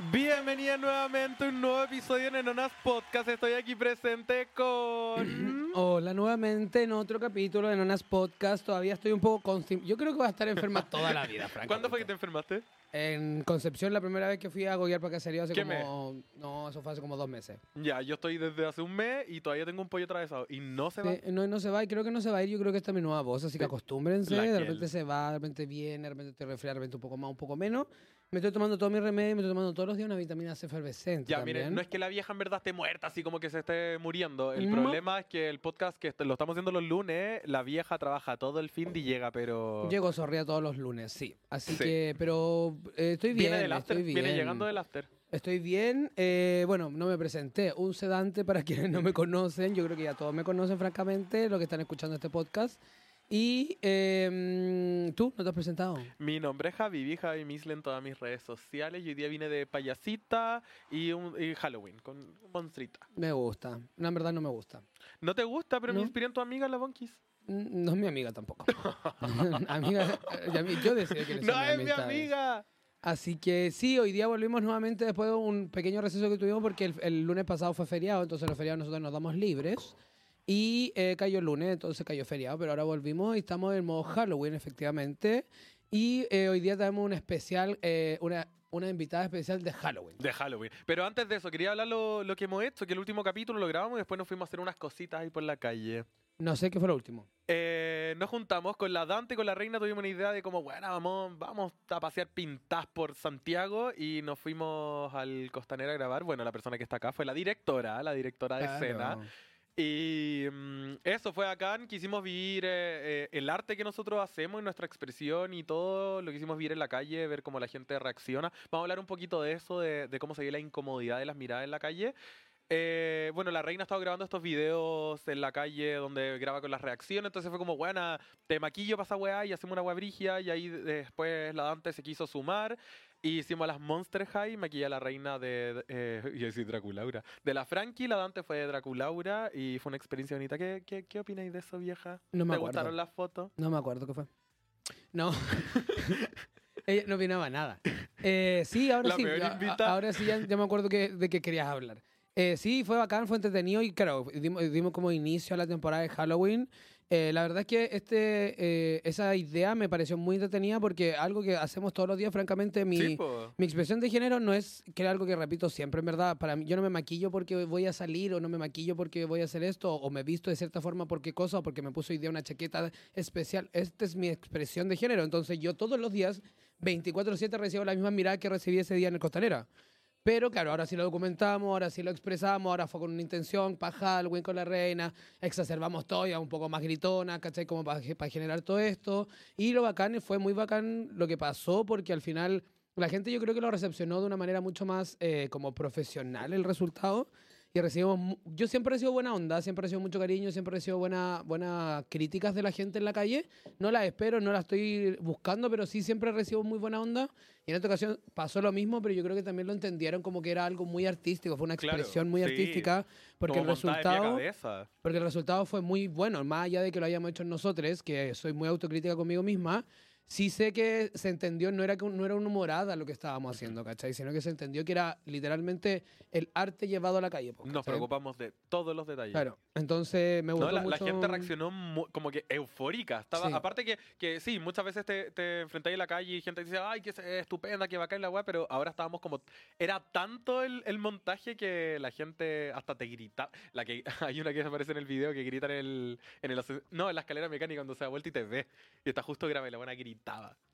Bienvenida nuevamente a un nuevo episodio en Enonas Podcast. Estoy aquí presente con. Hola nuevamente en otro capítulo de Nonas Podcast. Todavía estoy un poco Yo creo que voy a estar enferma toda la vida, francamente. ¿Cuándo fue que te enfermaste? En Concepción, la primera vez que fui a goguear para caserío hace ¿Qué como... No, eso fue hace como dos meses. Ya, yo estoy desde hace un mes y todavía tengo un pollo atravesado. Y no se va. No, no se va y creo que no se va a ir. Yo creo que esta es mi nueva voz, así que acostúmbrense. La De repente se va, de repente viene, de repente te resfría, de repente un poco más, un poco menos. Me estoy tomando todo mi remedio, me estoy tomando todos los días una vitamina C efervescente Ya, miren, no es que la vieja en verdad esté muerta, así como que se esté muriendo. El No. problema es que el podcast que lo estamos haciendo los lunes, la vieja trabaja todo el fin y llega, pero. Llego zorría todos los lunes, sí. Así Sí. que, pero eh, estoy bien. Viene del after, estoy viene bien. llegando del after. Estoy bien. eh, bueno, no me presenté. Un sedante para quienes no me conocen. Yo creo que ya todos me conocen, francamente, los que están escuchando este podcast. Y eh, tú, ¿no te has presentado? Mi nombre es Javi, Javi Misle en todas mis redes sociales. Y hoy día vine de payasita y, un, y Halloween con monstrita. Me gusta. No, en verdad no me gusta. ¿No te gusta? Pero me No. inspiré en tu amiga, la Bonkis. No es mi amiga tampoco. amiga, eh, yo quiénes son ¡No es mi amiga! Así que sí, hoy día volvimos nuevamente después de un pequeño receso que tuvimos porque el, el lunes pasado fue feriado, entonces los feriados nosotros nos damos libres. Y eh, cayó el lunes, entonces cayó feriado, pero ahora volvimos y estamos en modo Halloween, efectivamente. Y eh, hoy día tenemos un especial, eh, una, una invitada especial de Halloween. De Halloween. Pero antes de eso, quería hablar lo, lo que hemos hecho, que el último capítulo lo grabamos y después nos fuimos a hacer unas cositas ahí por la calle. No sé qué fue lo último. Eh, nos juntamos con la Dante y con la Reina, tuvimos una idea de como, bueno, vamos, vamos a pasear pintas por Santiago y nos fuimos al Costanera a grabar. Bueno, la persona que está acá fue la directora, la directora de Claro. escena. Y mm, eso fue acá, quisimos vivir eh, eh, el arte que nosotros hacemos y nuestra expresión y todo lo quisimos vivir en la calle, ver cómo la gente reacciona. Vamos a hablar un poquito de eso, de, de cómo se ve la incomodidad de las miradas en la calle. Eh, bueno, la reina ha estado grabando estos videos en la calle donde graba con las reacciones, entonces fue como, buena, te maquillo para esa weá y hacemos una weá brigia y ahí después la Dante se quiso sumar y hicimos las Monster High, maquillé a la reina de, eh, yo decía Draculaura, de la Frankie, la Dante fue de Draculaura y fue una experiencia bonita. ¿Qué, qué, qué opináis de eso, vieja? No me ¿Te acuerdo. gustaron las fotos? No me acuerdo qué fue. No. Ella no opinaba nada. Eh, sí, ahora La sí. peor a- ahora sí, ya, ya me acuerdo que, de qué querías hablar. Eh, sí, fue bacán, fue entretenido y claro, dimos, dimos como inicio a la temporada de Halloween. Eh, la verdad es que este, eh, esa idea me pareció muy entretenida porque algo que hacemos todos los días, francamente, mi, Sí, mi expresión de género no es que algo que repito siempre, en verdad. Para mí, yo no me maquillo porque voy a salir o no me maquillo porque voy a hacer esto o me visto de cierta forma porque cosa o porque me puso hoy día una chaqueta especial. Esta es mi expresión de género. Entonces yo todos los días, 24/7, recibo la misma mirada que recibí ese día en el Costanera. Pero claro, ahora sí lo documentamos, ahora sí lo expresamos, ahora fue con una intención, para Halloween con la reina, exacerbamos todo, ya un poco más gritona, ¿cachai? Como para, generar todo esto. Y lo bacán, fue muy bacán lo que pasó, porque al final la gente yo creo que lo recepcionó de una manera mucho más eh, como profesional el resultado. Y recibimos, yo siempre recibo buena onda, siempre recibo mucho cariño, siempre recibo buenas buena críticas de la gente en la calle. No las espero, no las estoy buscando, pero sí siempre recibo muy buena onda. Y en esta ocasión pasó lo mismo, pero yo creo que también lo entendieron como que era algo muy artístico, fue una Claro, expresión muy sí. artística, porque Como el resultado... Porque el resultado fue muy bueno, más allá de que lo hayamos hecho nosotros, que soy muy autocrítica conmigo misma, sí sé que se entendió, no era, que- no era una humorada lo que estábamos haciendo, ¿cachai? Sino que se entendió que era literalmente el arte llevado a la calle. Nos ¿cachai? preocupamos de todos los detalles. Claro, entonces me gustó No, la, la mucho... gente reaccionó como que eufórica. Estaba, Sí. Aparte que, que sí, muchas veces te, te enfrentáis en la calle y gente dice, ay, que estupenda, que bacán la weá, pero ahora estábamos como... Era tanto el, el montaje que la gente hasta te grita. La que, hay una que aparece en el video que grita en el, en el... No, en la escalera mecánica cuando se da vuelta y te ve. Y está justo grave la buena gritaba.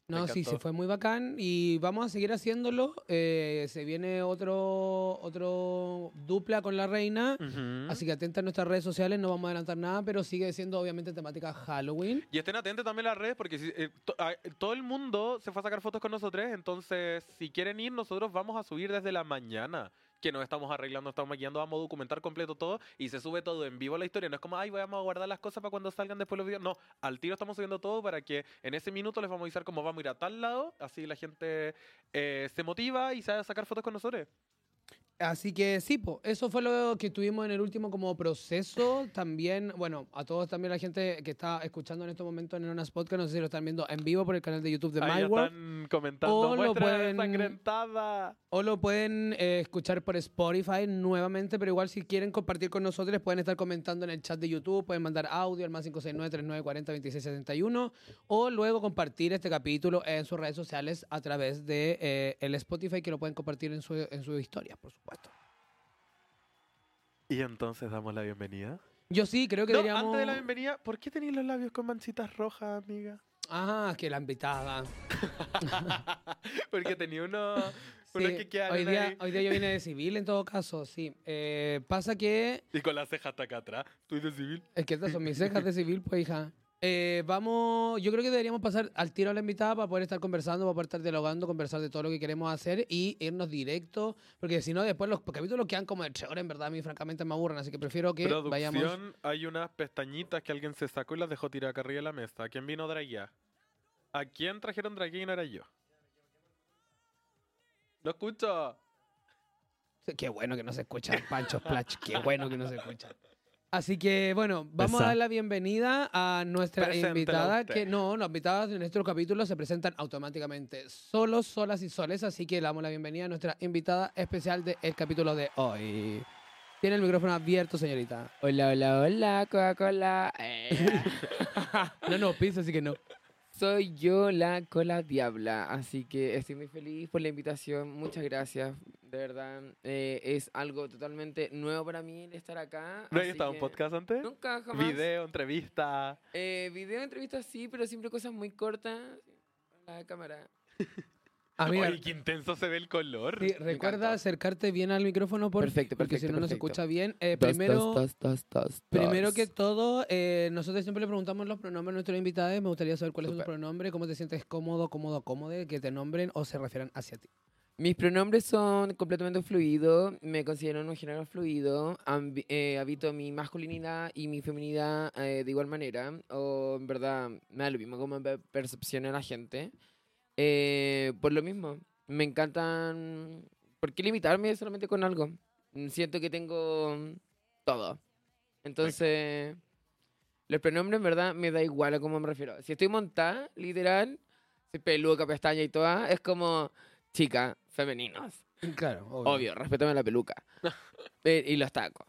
No, sí, sí, fue muy bacán y vamos a seguir haciéndolo. Eh, se viene otro, otro dupla con la reina, Ujú. así que atenta a nuestras redes sociales, no vamos a adelantar nada, pero sigue siendo obviamente temática Halloween. Y estén atentos también a las redes porque si- eh, to- a- todo el mundo se fue a sacar fotos con nosotros, entonces si quieren ir nosotros vamos a subir desde la mañana, que nos estamos arreglando, estamos maquillando, vamos a documentar completo todo y se sube todo en vivo la historia, no es como, ay, vamos a guardar las cosas para cuando salgan después los videos, no, al tiro estamos subiendo todo para que en ese minuto les vamos a avisar cómo vamos a ir a tal lado, así la gente eh, se motiva y a sacar fotos con nosotros. Así que sí, po, eso fue lo que tuvimos en el último como proceso. También, bueno, a todos también la gente que está escuchando en estos momentos en unas podcast, no sé si lo están viendo en vivo por el canal de YouTube de Ahí ya MyWorld. están comentando. O lo pueden-. O lo pueden eh, escuchar por Spotify nuevamente, pero igual si quieren compartir con nosotros, pueden estar comentando en el chat de YouTube, pueden mandar audio al más 569-3940-2671 o luego compartir este capítulo en sus redes sociales a través de eh, el Spotify, que lo pueden compartir en su, en su historia, por supuesto. Y entonces damos la bienvenida. Yo sí, creo que No, deberíamos... antes de la bienvenida, ¿por qué tenéis los labios con manchitas rojas, amiga? Ah, que la invitada. Porque tenía uno, unos Sí, que hoy, día, ahí. hoy día yo vine de civil en todo caso, sí. Eh, pasa que Y con las cejas hasta acá atrás. ¿Estoy de civil? Es que estas son mis cejas de civil, pues, hija. Eh, vamos, yo creo que deberíamos pasar al tiro a la invitada para poder estar conversando, para poder estar dialogando, conversar de todo lo que queremos hacer y irnos directo, porque si no, después los capítulos quedan como de tres horas, en verdad, a mí francamente me aburren, así que prefiero que Producción, vayamos... hay unas pestañitas que alguien se sacó y las dejó tirar acá arriba de la mesa. ¿A quién vino Draguía? ¿A quién trajeron Draguía y no era yo? ¡Lo escucho! Qué bueno que no se escucha, Pancho Splash, qué bueno que no se escucha. Así que, bueno, vamos a dar la bienvenida a nuestra invitada, usted. que no, las invitadas de nuestro capítulo se presentan automáticamente solos, solas y soles, así que le damos la bienvenida a nuestra invitada especial del capítulo de hoy. Tiene el micrófono abierto, señorita. Hola, hola, hola, Coca-Cola. Eh, No, no, piso, así que no. Soy yo la cola diabla, así que estoy muy feliz por la invitación. Muchas gracias, de verdad. eh, es algo totalmente nuevo para mí el estar acá. ¿No había estado en podcast antes? Nunca, jamás. Video, entrevista. Eh, video, entrevista sí, pero siempre cosas muy cortas. La cámara. Amiga, Oye, qué intenso se ve el color. sí, recuerda acercarte bien al micrófono, por Perfecto, porque si perfecto, no, no se perfecto. escucha bien. Eh, Dos, primero... dos, dos, Primero que todo, eh, nosotros siempre le preguntamos los pronombres a nuestros invitados. Me gustaría saber cuál es tu pronombre, cómo te sientes cómodo, cómodo, cómodo, que te nombren o se refieran hacia ti. Mis pronombres son completamente fluidos, me considero un género fluido, ambi- eh, habito mi masculinidad y mi feminidad eh, de igual manera, o en verdad me da lo mismo como me percepciona la gente. Eh, por lo mismo, me encantan... ¿Por qué limitarme solamente con algo? Siento que tengo todo. Entonces, los pronombres en verdad me da igual a cómo me refiero. Si estoy montada, literal, soy peluca, pestaña y toda, es como chica, femeninos. Claro, Obvio, respétame la peluca. Pe- y los tacos.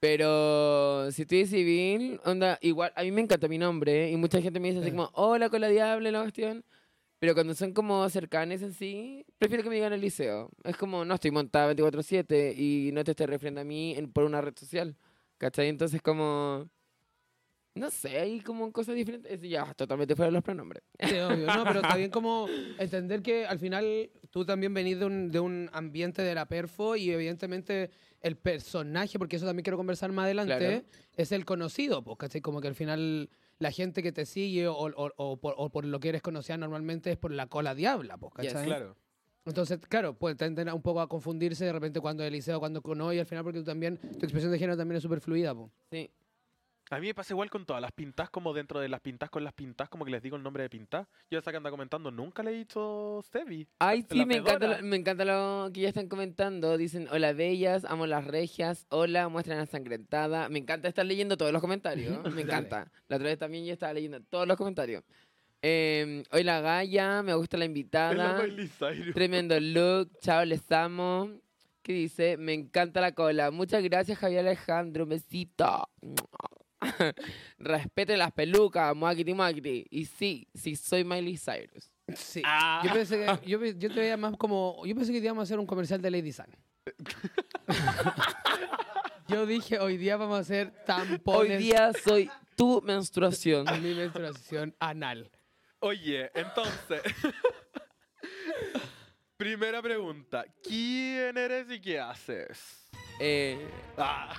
Pero si estoy civil, onda, igual, a mí me encanta mi nombre y mucha gente me dice así Sí. como, hola con la diabla, la cuestión. Pero cuando son como cercanes en sí, prefiero que me digan el liceo. Es como, no estoy montada 24-7 y no te estés refiriendo a mí en- por una red social. ¿Cachai? Entonces como... No sé, hay como cosas diferentes. Es ya, totalmente fuera de los pronombres. Sí, obvio. No, pero está bien como entender que al final tú también venís de un, de un ambiente de la perfo y evidentemente el personaje, porque eso también quiero conversar más adelante, Claro. es el conocido, pues, ¿cachai? Como que al final la gente que te sigue o, o- o por, o por lo que eres conocida normalmente es por la cola diabla, pues, Yes. ¿cachai? Claro. Entonces, claro, puede tender un poco a confundirse de repente cuando es liceo, cuando no, y al final porque tú también, tu expresión de género también es súper fluida, pues. Sí. A mí me pasa igual con todas las pintas, como dentro de las pintas con las pintas, como que les digo el nombre de pintas. Yo esa que anda comentando, nunca le he dicho Sebi. Ay, sí, La me encanta, lo, me encanta lo que ya están comentando. Dicen, hola bellas, amo las regias, hola, muestran la sangrentada. Me encanta estar leyendo todos los comentarios. Me encanta. La otra vez también yo estaba leyendo todos los comentarios. Eh, hola Gaia, me gusta la la invitada. Tremendo look, chao, les amo. ¿Qué dice? Me encanta la cola. Muchas gracias, Javier Alejandro. Un besito. Respete las pelucas, muakiti muakiti. Y sí, sí, soy Miley Cyrus. Sí. Ah. Yo pensé que, yo, yo te veía más como, yo pensé que íbamos a hacer un comercial de Lady Sun. yo dije, hoy día vamos a hacer Hoy tampones día soy tu menstruación. mi menstruación anal. Oye, entonces. Primera pregunta. ¿Quién eres y qué haces? Eh, Ah.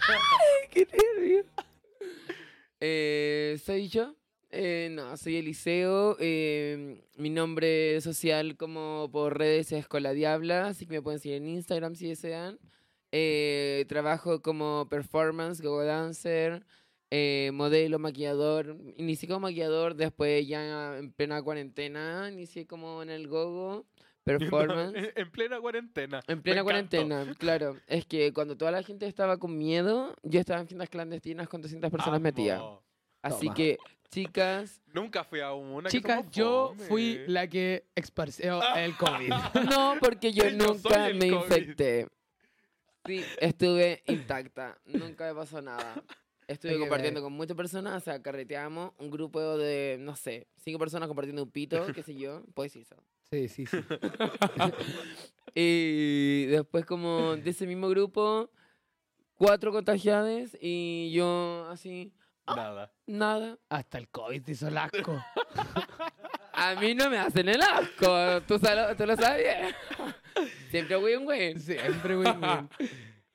¡Qué nervio! Eh, ¿Soy yo? Eh, no, soy Eliseo. eh, mi nombre social como por redes es Cola Diabla, así que me pueden seguir en Instagram si desean. Eh, trabajo como performance, go dancer, eh, modelo, maquillador. Inicié como maquillador, después ya en plena cuarentena inicié como en el gogo. Performance. En, en plena cuarentena. En Me plena encantó. cuarentena, claro. Es que cuando toda la gente estaba con miedo, yo estaba en fiestas clandestinas con 200 personas metidas. Amo. Así Toma. que, chicas, Nunca fui a una. Chicas, yo fome. fui la que esparció el COVID. no, porque yo nunca me COVID. infecté. Sí, estuve intacta, nunca me pasó nada. Estuve Hay compartiendo ver. con muchas personas, o sea, carreteamos un grupo de, no sé, cinco personas compartiendo un pito, qué sé yo, pues sí, eso. Sí, sí, sí. Y después como de ese mismo grupo, cuatro contagiadas y yo así, Nada. nada. Hasta el COVID te hizo el asco. A mí no me hacen el asco, tú, tú lo sabes. Siempre win win. Siempre, güey. güey.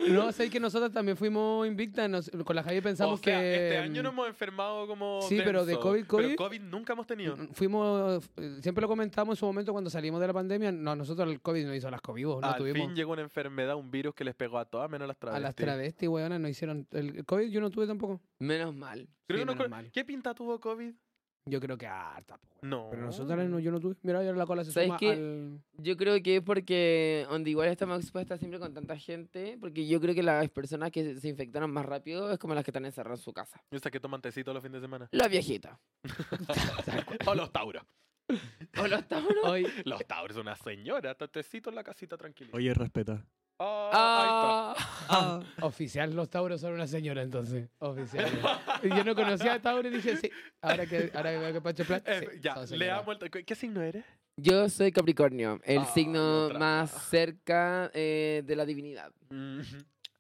No, sé que nosotros también fuimos invictas. nos- con la Javi pensamos o sea, que. este año nos hemos enfermado como. Sí, pero de denso. COVID, Pero COVID. COVID nunca hemos tenido. mm, Fuimos, eh, siempre lo comentamos en su momento cuando salimos de la pandemia. No, nosotros el COVID nos hizo las vivos, no Al tuvimos. fin llegó una enfermedad, un virus que les pegó a todas menos a las A travestis. las travestis, weonas, nos hicieron. El COVID yo no tuve tampoco. Menos mal. Creo Sí, que no menos co- mal. ¿Qué pinta tuvo COVID? Yo creo que harta, weón. No. Pero nosotros no, yo no tuve. Mira, ya la cola se ¿Sabes suma qué? al. Yo creo que es porque donde igual estamos expuestas siempre con tanta gente, porque yo creo que las personas que se- infectaron más rápido es como las que están encerradas en su casa. Esa que toman tecito los fines de semana. La viejita. o los tauros. O los tauros. Hoy, Los tauros, una señora. está Tecito en la casita tranquilita. Oye, respeta. Ah, Ah. oficial, los tauros son una señora entonces. Oficial. yo no conocía a Tauro y dije, sí. Ahora que, ahora que veo que Pacho Plat. sí, Eh, ya, leamos el... ¿Qué- ¿Qué signo eres? Yo soy Capricornio, el Ay, signo otra. más cerca eh, de la divinidad. Mm,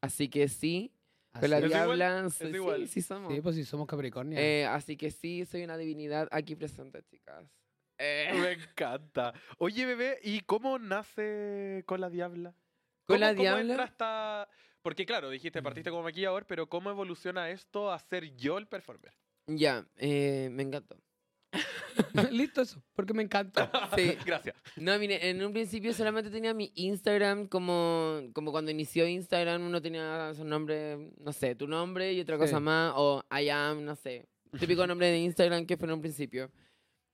Así que sí, con la diabla, ¿Es sí, igual? sí somos. Sí, pues si somos Capricornio. Eh, así que sí, soy una divinidad aquí presente, chicas. Eh, Me encanta. Oye, bebé, ¿y cómo nace con la diabla? Con ¿Cómo- la diabla. hasta- Porque claro, dijiste, partiste como maquillador, pero ¿cómo evoluciona esto a ser yo el performer? Ya, eh, me encantó. Listo eso, porque me encanta. Sí. Gracias. No, mire, en un principio solamente tenía mi Instagram como, como cuando inició Instagram uno tenía su nombre, no sé, tu nombre y otra cosa Sí. más, o I am, no sé. Típico nombre de Instagram que fue en un principio.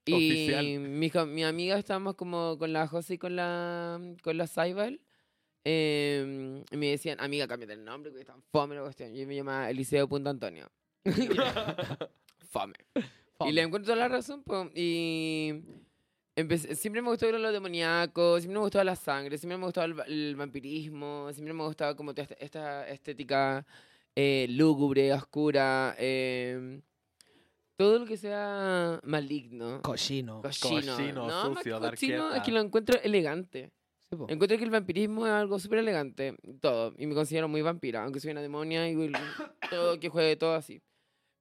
Y mi, mi amiga estábamos como con la José y con la, con la Saibal. Eh, y me decían, amiga, cámbiate el nombre, que están fome la cuestión. Yo me llamaba Eliseo.antonio. fome. Y le encuentro la razón, po, y empecé- siempre me gustó lo demoníaco, siempre me gustaba la sangre, siempre me gustaba el, el vampirismo, siempre me gustaba como esta, esta estética eh, lúgubre, oscura, eh, todo lo que sea maligno. Cochino. Cochino. Cochino, no, sucio, cochino, es que lo encuentro elegante. Sí, po. Encuentro que el vampirismo es algo súper elegante, todo. Y me considero muy vampira, aunque soy una demonia y todo que juegue todo así.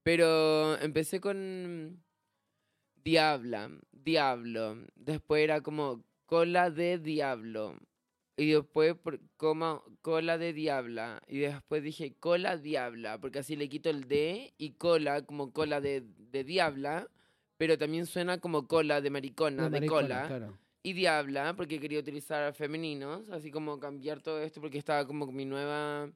Pero empecé con Diabla, Diablo. Después era como cola de Diablo. Y después por, como cola de Diabla. Y después dije cola Diabla, porque así le quito el D y cola como cola de, de Diabla. Pero también suena como cola de maricona, De cola claro. Y Diabla, porque quería utilizar femeninos, así como cambiar todo esto, porque estaba como mi nueva...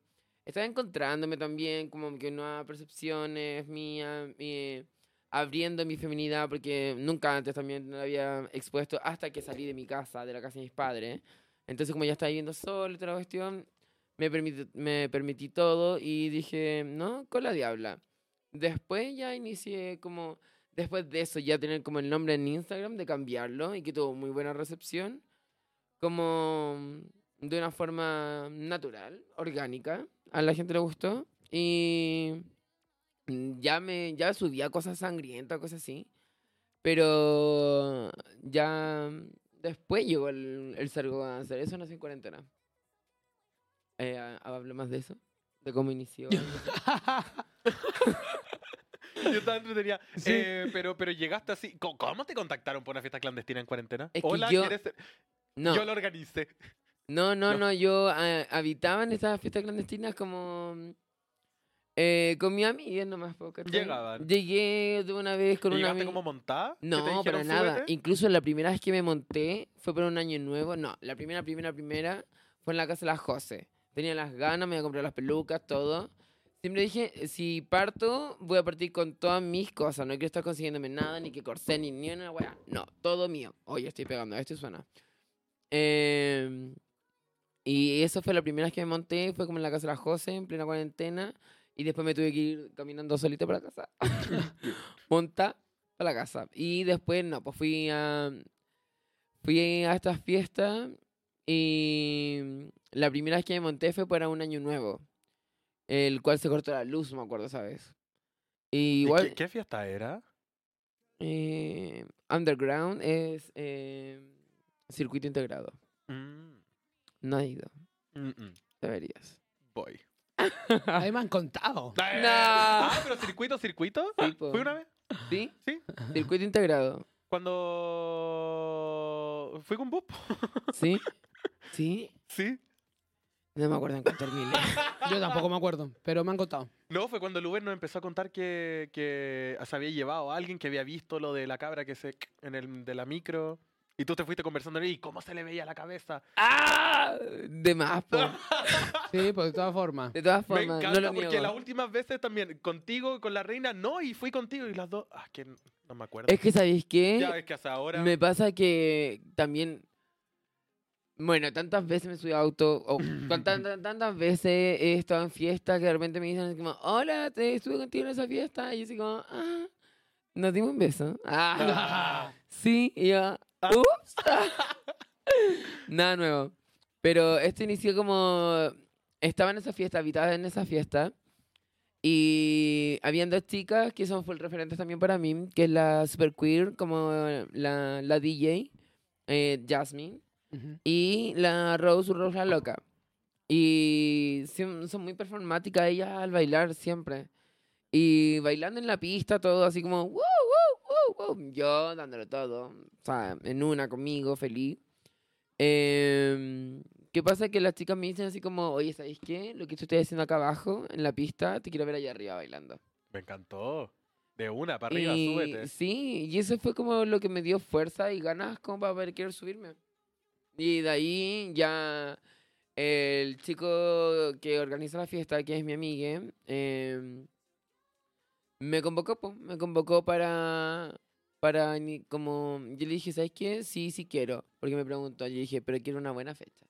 Estaba encontrándome también, como que nuevas percepciones mías, mi- abriendo mi feminidad, porque nunca antes también me había expuesto hasta que salí de mi casa, de la casa de mis padres. Entonces, como ya estaba viviendo solo toda la cuestión, me me permití todo y dije, no, con la Diabla. Después ya inicié como después de eso ya tener como el nombre en Instagram, de cambiarlo y que tuvo muy buena recepción, como mm, de una forma natural, orgánica, a la gente le gustó y mm, ya me ya subía cosas sangrientas, cosas así, pero ya mm, después llegó el, el Sargáncer, eso no es en cuarentena. Eh, ha- hablo más de eso, de cómo inició. Yo estaba entretenida. Sí. Eh, pero, pero llegaste así. ¿Cómo, te contactaron por una fiesta clandestina en cuarentena? Es que Hola, yo- ¿quieres ser- No. Yo lo organicé. No, no, No. no, yo ah, habitaba en estas fiestas clandestinas como eh, con mi amiga nomás. po, ¿cachai? Llegaban. Llegué de una vez con ¿Y una ¿Llegaste amiga. como montada? ¿Que te No, para nada. "Súbete"? Incluso la primera vez que me monté fue por un año nuevo. No, la primera, primera, primera fue en la casa de la José. Tenía las ganas, me iba a comprar las pelucas, todo. Siempre dije, si parto, voy a partir con todas mis cosas. No quiero estar consiguiéndome nada, ni que corsé, ni ni una weá. No, todo mío. Oye, estoy pegando, esto suena. Em, y eso fue la primera vez que me monté, fue como en la casa de la José, en plena cuarentena. Y después me tuve que ir caminando solita para la casa. Monta para la casa. Y después, no, pues fui a, fui a estas fiestas y la primera vez que me monté fue para un año nuevo, el cual se cortó la luz, me acuerdo, ¿sabes? Y ¿Y igual, ¿Qué, qué fiesta era? eh, Underground es eh, circuito integrado. Mm, No he ido, mm, mm. deberías. Voy. Ahí me han contado. No. Ah, pero circuito, circuito. Sí, po. ¿Fui una vez? ¿Sí? Sí. Circuito integrado. Cuando fui con po. ¿Sí? ¿Sí? Sí. No me acuerdo en qué terminé. Yo tampoco me acuerdo, pero me han contado. No, fue cuando el Uber nos empezó a contar que, que se había llevado a alguien que había visto lo de la cabra que se en el de la micro. Y tú te fuiste conversando y cómo se le veía la cabeza. ¡Ah! De más, po. Sí, pues de todas formas. De todas Me formas, encanta no lo porque niego. las últimas veces también contigo con la reina no y fui contigo y las dos ah que no, no me acuerdo. Es que, ¿sabéis qué? ya es que hasta ahora Me pasa que también. Bueno, tantas veces me subí a auto, o tantas, tantas veces he estado en fiesta que de repente me dicen así como, hola, te estuve contigo en esa fiesta. Y yo así como, ah, nos dimos un beso. Ah, sí, y yo, Ah. ups. Nada nuevo. Pero esto inició como, estaba en esa fiesta, habitaba en esa fiesta. Y habían dos chicas que son full referentes también para mí, que es la super queer, como la, la DJ, eh, Jasmine, Ujú. y la Rose, Rose la loca. Y son muy performáticas ellas al bailar siempre. Y bailando en la pista, todo así como, wow, wow, wow, wow. Yo dándolo todo, o sea, en una conmigo, feliz. Em, ¿Qué pasa? Que las chicas me dicen así como, oye, ¿sabéis qué? Lo que tú estás haciendo acá abajo, en la pista, te quiero ver allá arriba bailando. me encantó. De una para arriba, Y súbete. Sí, y eso fue como lo que me dio fuerza y ganas como para ver querer subirme. Y de ahí ya el chico que organiza la fiesta, que es mi amiga, em, me convocó, po, me convocó para, para como, yo le dije, ¿sabes qué? Sí, sí quiero, porque me preguntó, yo dije, pero quiero una buena fecha.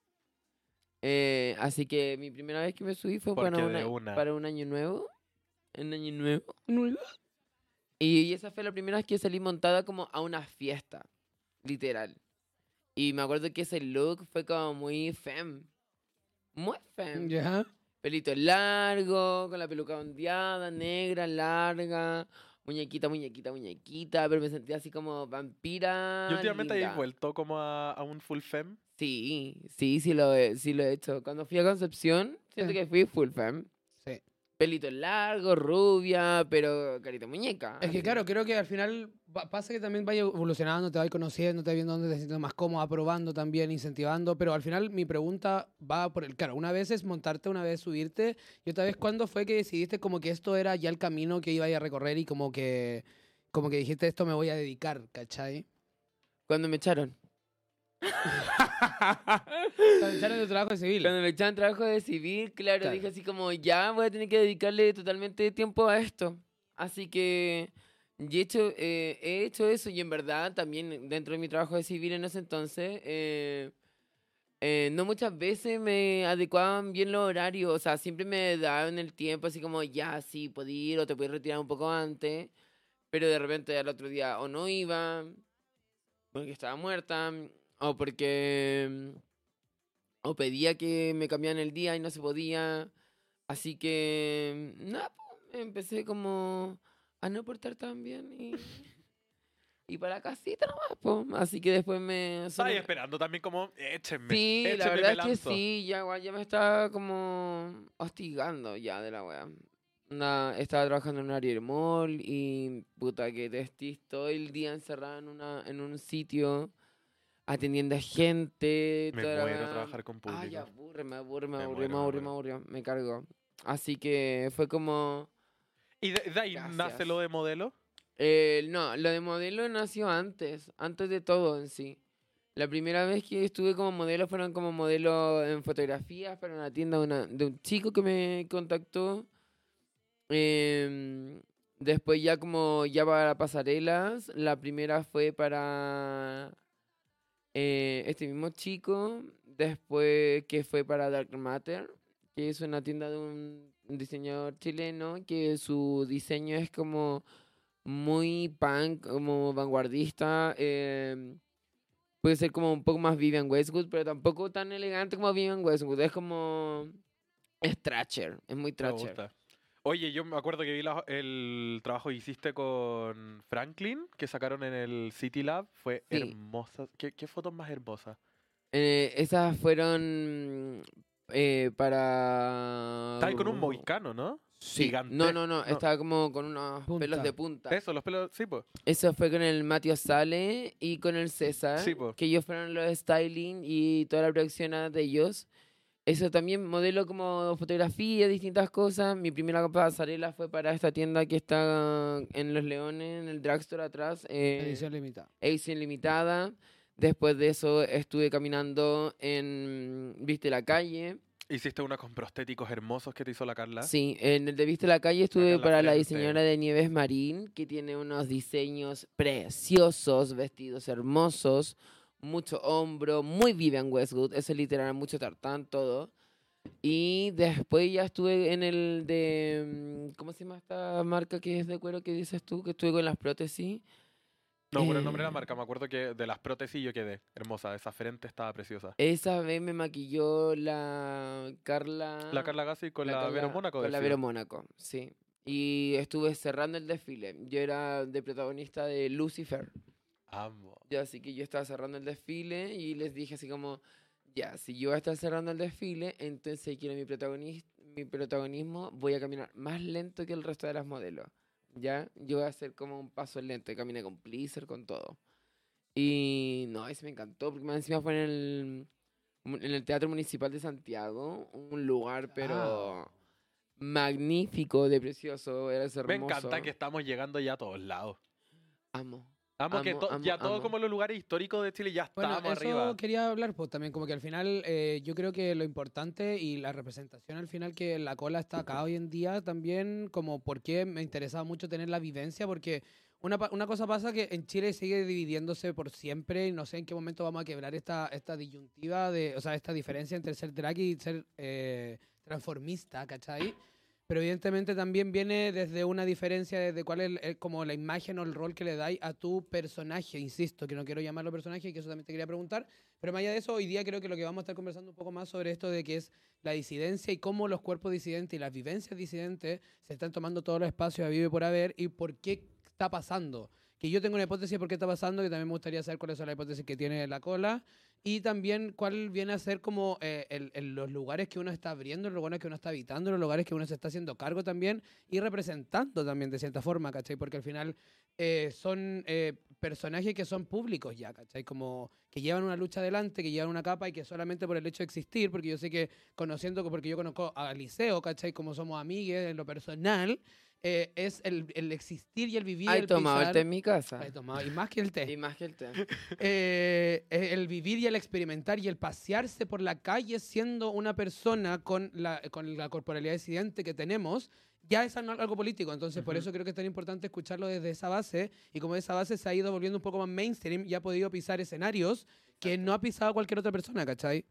Eh, así que mi primera vez que me subí fue para, una- para un año nuevo. Un año nuevo. Y, y esa fue la primera vez que salí montada como a una fiesta, literal. Y me acuerdo que ese look fue como muy fem. Muy fem. Ya. Pelito largo, con la peluca ondeada, negra, larga. Muñequita, muñequita, muñequita. Pero me sentía así como vampira. ¿Y últimamente linda. habéis vuelto como a, a un full fem? Sí, sí, sí lo, he, sí lo he hecho. Cuando fui a Concepción, siento que fui full fem. Pelito largo, rubia, pero carita muñeca. Es que claro, creo que al final pa- pasa que también vaya evolucionando, te vas conociendo, te vas viendo dónde te sientes más cómoda, probando también, incentivando, pero al final mi pregunta va por el, claro, una vez es montarte, una vez subirte, y otra vez cuándo fue que decidiste como que esto era ya el camino que iba a recorrer y como que, como que dijiste esto me voy a dedicar, ¿cachai? Cuando me echaron. Cuando echaron de trabajo de civil. Cuando me echaron trabajo de civil, claro, Claro. dije así como, ya voy a tener que dedicarle totalmente tiempo a esto. Así que y he hecho, eh, he hecho eso y en verdad también dentro de mi trabajo de civil en ese entonces, eh, eh, no muchas veces me adecuaban bien los horarios, o sea, siempre me daban el tiempo así como, ya, sí, puedo ir o te puedes retirar un poco antes, pero de repente al otro día o no iba, porque estaba muerta, o porque o pedía que me cambiaran el día y no se podía. Así que, nada, po, empecé como a no portar tan bien y, y para la casita nomás, po. Así que después me... me- esperando también como, échenme. Sí, la échenme, verdad me es que lanzo". sí, ya, igual ya me estaba como hostigando ya de la wea. Onda, estaba trabajando en un área mall y puta que testís todo el día encerrada en, una, en un sitio atendiendo a gente. Me toda la muero wea. trabajar con público. Ay, aburre, me aburre, me aburre, me aburre, me aburre, me cargo. Así que fue como... ¿Y de, de ahí nace Gracias. lo de modelo? Eh, no, lo de modelo nació antes, antes de todo en sí. La primera vez que estuve como modelo fueron como modelo en fotografías para una tienda de, una- de un chico que me contactó. Em, después ya como ya para pasarelas, la primera fue para eh, este mismo chico, después que fue para Dark Matter, que es una tienda de un diseñador chileno, que su diseño es como muy punk, como vanguardista. em, puede ser como un poco más Vivian Westwood, pero tampoco tan elegante como Vivian Westwood. Es como... Es Thrasher, es muy Thrasher. Oye, yo me acuerdo que vi la- el trabajo que hiciste con Franklin, que sacaron en el City Lab. Fue Sí. hermosa. ¿Qué, qué fotos más hermosas? Eh, esas fueron eh, para... Estaba ahí con un mohicano, ¿no? Sí. gigante. No, no, no, No. estaba como con unos Punta. pelos de punta. Eso, los pelos. Sí, pues. Eso fue con el Mateo Sale y con el César, Sí, po. que ellos fueron los styling y toda la producción de ellos. Eso también modelo como fotografía, distintas cosas. Mi primera pasarela fue para esta tienda que está en Los Leones, en el drugstore atrás, eh, Edición limitada. edición limitada. Después de eso estuve caminando en Viste la Calle. Hiciste una con prostéticos hermosos que te hizo la Carla. Sí, en el de Viste la Calle estuve Carla para la diseñadora de Nieves Marín, que tiene unos diseños preciosos, vestidos hermosos, mucho hombro, muy Vivian Westwood, eso es literal, mucho tartán, todo. Y después ya estuve en el de, mm, ¿cómo se llama esta marca que es de cuero que dices tú? Que estuve con las prótesis. No, por el nombre de la Eh. marca. Me acuerdo que de las prótesis yo quedé hermosa. Esa frente estaba preciosa. Esa vez me maquilló la Carla. La Carla Gassi con la, Carla- Vero Mónaco. Con la. Vero Mónaco, sí. Y estuve cerrando el desfile. Yo era de protagonista de Lucifer. Amo. Ya, así que yo estaba cerrando el desfile y les dije así como, ya, si yo voy a estar cerrando el desfile, entonces quiero mi, protagonis- mi protagonismo, voy a caminar más lento que el resto de las modelos. Ya, yo voy a hacer como un paso lento, caminé con pleaser, con todo. Y no, ese me encantó, porque más encima fue en el, en el Teatro Municipal de Santiago, un lugar pero magnífico, de precioso, era hermoso. Me encanta que estamos llegando ya a todos lados. Amo. Amo, que Amo, to- amo, ya todos amo. como los lugares históricos de Chile ya Bueno, estamos eso arriba. quería hablar pues también, como que al final eh, yo creo que lo importante y la representación al final que la cola está acá hoy en día también, como por qué me interesaba mucho tener la vivencia, porque una, una cosa pasa que en Chile sigue dividiéndose por siempre y no sé en qué momento vamos a quebrar esta, esta disyuntiva, de, o sea, esta diferencia entre ser drag y ser eh, transformista, ¿cachai? Pero evidentemente también viene desde una diferencia desde cuál es como la imagen o el rol que le dais a tu personaje, insisto, que no quiero llamarlo personaje y que eso también te quería preguntar. Pero más allá de eso, hoy día creo que lo que vamos a estar conversando un poco más sobre esto de que es la disidencia y cómo los cuerpos disidentes y las vivencias disidentes se están tomando todos los espacios a vive por haber y por qué está pasando. Que yo tengo una hipótesis de por qué está pasando, que también me gustaría saber cuáles son las hipótesis que tiene la cola y también cuál viene a ser como eh, el- el- los lugares que uno está abriendo, los lugares que uno está habitando, los lugares que uno se está haciendo cargo también y representando también de cierta forma, ¿cachai? Porque al final eh, son eh, personajes que son públicos ya, ¿cachai? Como que llevan una lucha adelante, que llevan una capa y que solamente por el hecho de existir, porque yo sé que conociendo, porque yo conozco a Liceo, ¿cachai? Como somos amigues en lo personal, eh, es el, el existir y el vivir. Ay, el tomado el té en mi casa. Ay, tomado, y más que el té Y más que el té. eh, eh, el vivir y el experimentar y el pasearse por la calle siendo una persona con la, con la corporalidad disidente que tenemos, ya es al- algo político. Entonces, por eso creo que es tan importante escucharlo desde esa base. Y como esa base se ha ido volviendo un poco más mainstream y ha podido pisar escenarios que no ha pisado cualquier otra persona, ¿cachai?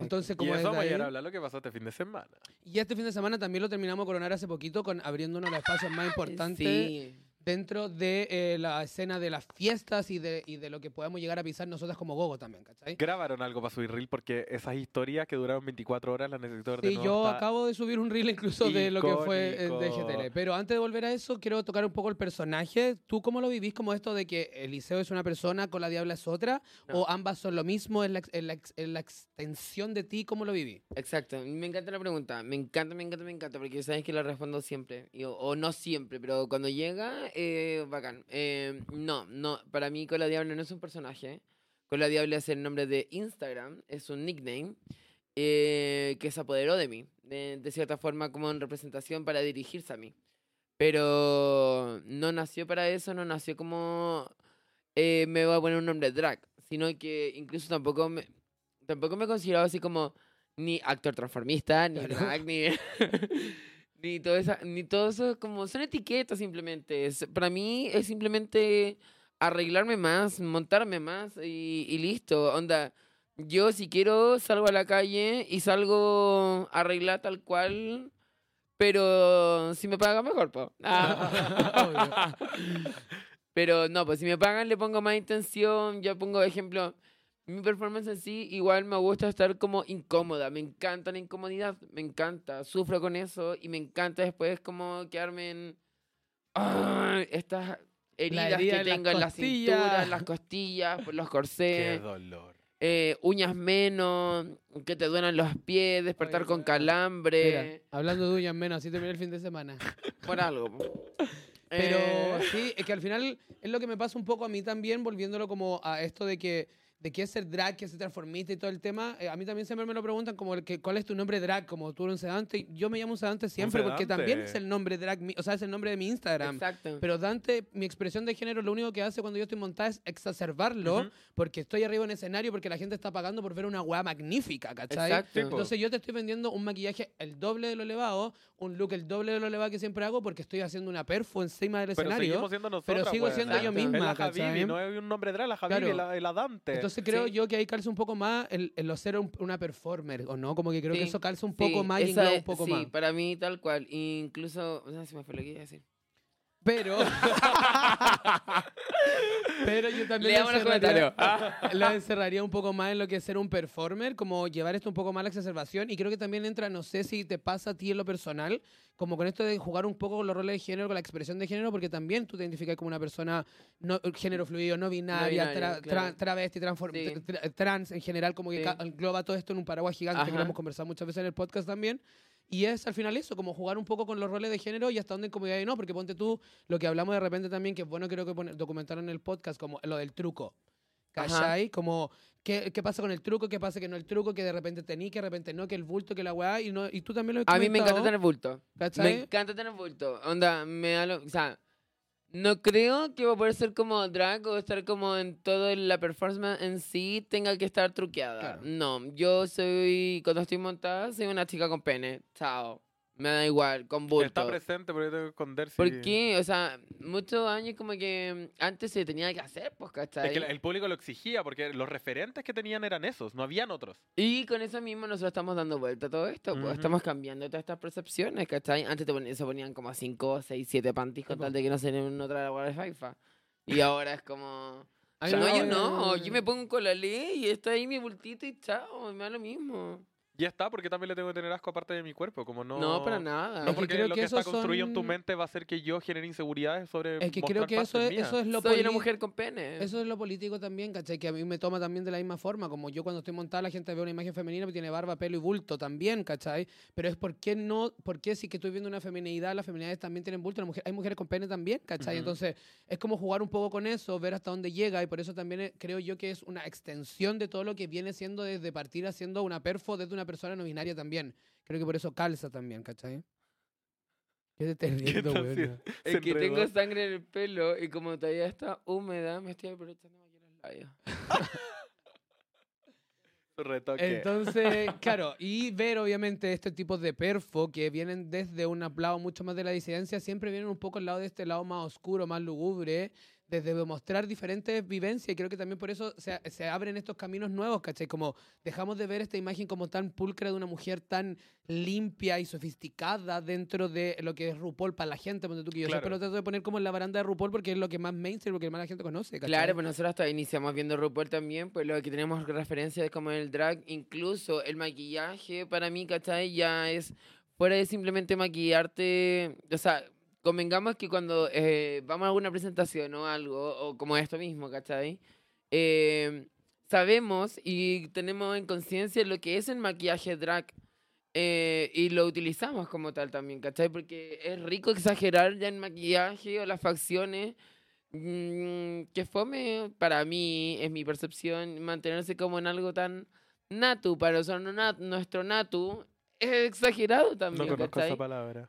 Entonces, Y como eso desde vamos a a hablar lo que pasó este fin de semana. y este fin de semana también lo terminamos de coronar hace poquito con abriendo uno de los espacios más importantes Sí. Dentro de eh, la escena de las fiestas y de, y de lo que podemos llegar a pisar nosotras como gogo también, ¿cachai? Grabaron algo para subir reel porque esas historias que duraron 24 horas las necesito ver de Sí, nuevo. yo Está- acabo de subir un reel incluso de lo que fue eh, de. GTL. Pero antes de volver a eso, quiero tocar un poco el personaje. ¿Tú cómo lo vivís como esto de que Eliseo es una persona, con la Diabla es otra? No. ¿O ambas son lo mismo? ¿Es la, es la es la extensión de ti? ¿Cómo lo viví? Exacto, me encanta la pregunta, me encanta, me encanta, me encanta, porque sabes que la respondo siempre, y- o, o no siempre, pero cuando llega, eh, bacán. Eh, no, no, para mí Cola Diablo no es un personaje, Cola Diablo es el nombre de Instagram, es un nickname eh, que se apoderó de mí, de, de cierta forma como en representación para dirigirse a mí. Pero no nació para eso, no nació como eh, me voy a poner un nombre drag, sino que incluso tampoco me, tampoco me consideraba así como ni actor transformista, ni drag, ni, ni, todo esa, ni todo eso, como son etiquetas simplemente. Es- para mí es simplemente arreglarme más, montarme más y, y listo. Onda, yo si quiero salgo a la calle y salgo arreglada tal cual, pero si me pagan mejor, po. Ah. pero no, pues si me pagan le pongo más intención, yo pongo ejemplo, mi performance en sí igual me gusta estar como incómoda, me encanta la incomodidad, me encanta, sufro con eso y me encanta después como quedarme en ah, estas heridas herida que en las tengo en la cintura, en las costillas, por los Qué corsés dolor. eh, uñas menos, que te duelan los pies, despertar Ay, con calambre, Mira, hablando de uñas menos, así terminé el fin de semana. por algo. po. Pero Eh, sí, es que al final es lo que me pasa un poco a mí también, volviéndolo como a esto de que de qué es ser drag, qué es ser transformista y todo el tema. eh, a mí también siempre me lo preguntan como el que, cuál es tu nombre drag, como tú eres un sedante. y Yo me llamo un sedante siempre porque sedante. también es el nombre drag, mi- o sea, es el nombre de mi Instagram. exacto. Pero Dante, mi expresión de género, lo único que hace cuando yo estoy montada es exacerbarlo, Ujú. porque estoy arriba en escenario, porque la gente está pagando por ver una weá magnífica, ¿cachai? Exacto. Entonces yo te estoy vendiendo un maquillaje el doble de lo elevado, un look el doble de lo elevado que siempre hago, porque estoy haciendo una perfo encima del Pero escenario. siendo nosotros. sigo siendo yo misma, Es la ¿cachai? Habibi, no es un nombre drag, la Habibi, Claro. la, la Dante. Entonces creo Sí. yo que ahí calza un poco más el, el ser un- una performer, ¿o no? Como que creo que Sí, eso calza un Sí, poco más y engloba un poco sí, más. para mí tal cual. Incluso, no sé si me fue lo que iba a decir. Pero... Pero yo también Leamos los comentarios. la encerraría un poco más en lo que es ser un performer, como llevar esto un poco más a la exacerbación. Y creo que también entra, no sé si te pasa a ti en lo personal, como con esto de jugar un poco con los roles de género, con la expresión de género, porque también tú te identificas como una persona no, género fluido, no binaria, binaria, tra- claro. tra- travesti, transform- Sí. tra- trans en general, como que Sí. engloba todo esto en un paraguas gigante que lo Ajá. hemos conversado muchas veces en el podcast también. Y es al final eso, como jugar un poco con los roles de género y hasta dónde incomodidad y no, porque ponte tú lo que hablamos de repente también, que es bueno creo que poner, documentar en el podcast, como lo del truco. Ajá. ¿Cachai? Como, ¿qué, ¿qué pasa con el truco? ¿Qué pasa que no el truco? Que de repente tení, que de repente no, que el bulto, que la weá, y, no, y tú también lo has A mí me encanta tener bulto. ¿cachai? Me encanta tener bulto. Onda, me da lo- O sea, no creo que va a poder ser como drag o estar como en toda la performance en sí tenga que estar truqueada. Claro. No, yo soy, cuando estoy montada, soy una chica con pene. Chao. Me da igual, con bulto. Está presente, pero yo tengo que esconder si... ¿Por qué? O sea, muchos años como que antes se tenía que hacer, pues, ¿cachai? Es que el- público lo exigía, porque los referentes que tenían eran esos, no habían otros. Y con eso mismo nosotros estamos dando vuelta a todo esto, pues Ujú. estamos cambiando todas estas percepciones, ¿cachai? Antes te ponían, se ponían como 5, 6, 7 panties con tal po. de que no se den otra agua de faifa. Y ahora es como... Ay, no, yo no, yo me pongo con la ley y está ahí mi bultito y chao, me da lo mismo. Y está, porque también le tengo que tener asco aparte de mi cuerpo, como no... No, para nada. No, que porque creo lo que que, está construido en tu mente va a hacer que yo genere inseguridades sobre Es que creo que eso es, eso es lo Soy una mujer con pene. Eso es lo político también, ¿cachai? Que a mí me toma también de la misma forma. Como yo cuando estoy montada, la gente ve una imagen femenina que tiene barba, pelo y bulto también, ¿cachai? Pero es por qué no, por qué si que estoy viendo una feminidad, las feminidades también tienen bulto, la mujer, hay mujeres con pene también, ¿cachai? Entonces es como jugar un poco con eso, ver hasta dónde llega y por eso también eh, creo yo que es una extensión de todo lo que viene siendo desde partir haciendo una perfo desde una persona no binaria también. Creo que por eso calza también, ¿cachai? ¿Qué te estás riendo, si- Es que enredó. tengo sangre en el pelo y como todavía está húmeda, me estoy aprovechando maquillar los labios. Retoque. Entonces, claro, y ver obviamente este tipo de perfo que vienen desde un lado mucho más de la disidencia, siempre vienen un poco al lado de este lado más oscuro, más lúgubre, desde mostrar diferentes vivencias y creo que también por eso se, se abren estos caminos nuevos, ¿cachai? Como dejamos de ver esta imagen como tan pulcra de una mujer tan limpia y sofisticada dentro de lo que es RuPaul para la gente, ponte tú que yo Claro. siempre lo trato de poner como en la baranda de RuPaul porque es lo que más mainstream, porque más la gente conoce, ¿cachai? Claro, pues nosotros hasta iniciamos viendo RuPaul también, pues lo que tenemos referencias es como el drag, incluso el maquillaje para mí, ¿cachai? Ya es fuera de simplemente maquillarte, o sea, convengamos que cuando eh, vamos a alguna presentación o algo, o como esto mismo, ¿cachai? Eh, sabemos y tenemos en conciencia lo que es el maquillaje drag. eh, y lo utilizamos como tal también, ¿cachai? Porque es rico exagerar ya en maquillaje o las facciones Mm, que fome para mí, es mi percepción, mantenerse como en algo tan natu, para nosotros nat- nuestro natu es exagerado No también, conozco ¿cachai? esa palabra.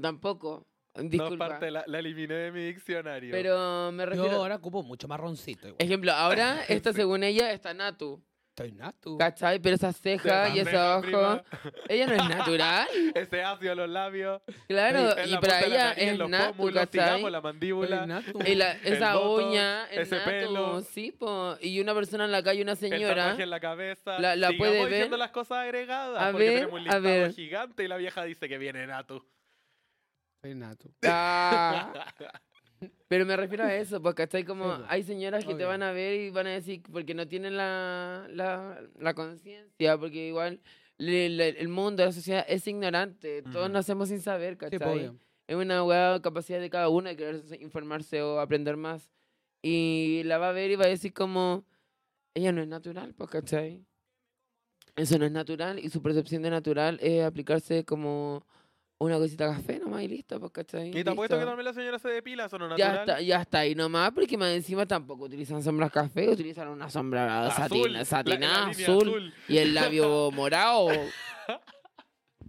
Tampoco, No, disculpa. parte, la, la eliminé de mi pero diccionario. me Yo refiero... ahora ocupo mucho marroncito igual. Ejemplo, ahora esta según ella está natu, Estoy natu. ¿Cachai? Pero esa ceja y ese ojo, ella no es natural. Ese ácido en los labios. Claro, y la para ella nariz, en es los natu, pómulos, ¿cachai? digamos, la mandíbula. Estoy natu. Y la- esa uña, es ese natu, pelo. sí, po. Y una persona en la calle, una El señora, tatuaje en la cabeza. la- la puede ver. diciendo las cosas agregadas. A porque ver, tenemos un a listado ver. gigante y la vieja dice que viene Natu. Estoy natu. Ah. Pero me refiero a eso, porque ¿cachai? Como Sí, po. hay señoras que te Obvio. van a ver y van a decir, porque no tienen la, la, la conciencia, porque igual le- le- el mundo, la sociedad es ignorante, todos Ujú. nacemos sin saber, Sí, po, ¿cachai? obvio. es una hueá capacidad de cada uno de querer informarse o aprender más. Y la va a ver y va a decir como, ella no es natural, pues, ¿cachai? Eso no es natural y su percepción de natural es aplicarse como una cosita de café nomás y listo, pues, ¿cachai? Y te apuesto que también la señora se depila, eso no es Ya natural. está, ya está ahí nomás, porque más encima tampoco utilizan sombras café, utilizan una sombra Azul, satin- la- la satinada, línea azul, y el labio morado.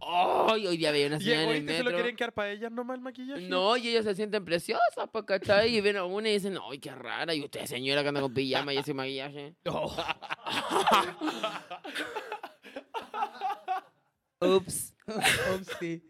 ¡Ay! hoy día veía una Y señora en el egoístas se lo metro. quieren quedar para ellas nomás el maquillaje. No, y ellas se sienten preciosas, pues, ¿cachai? Y ven a una y dicen, ¡ay, qué rara! Y usted, señora, que anda con pijama y ese maquillaje. Oh, Ups. upsi.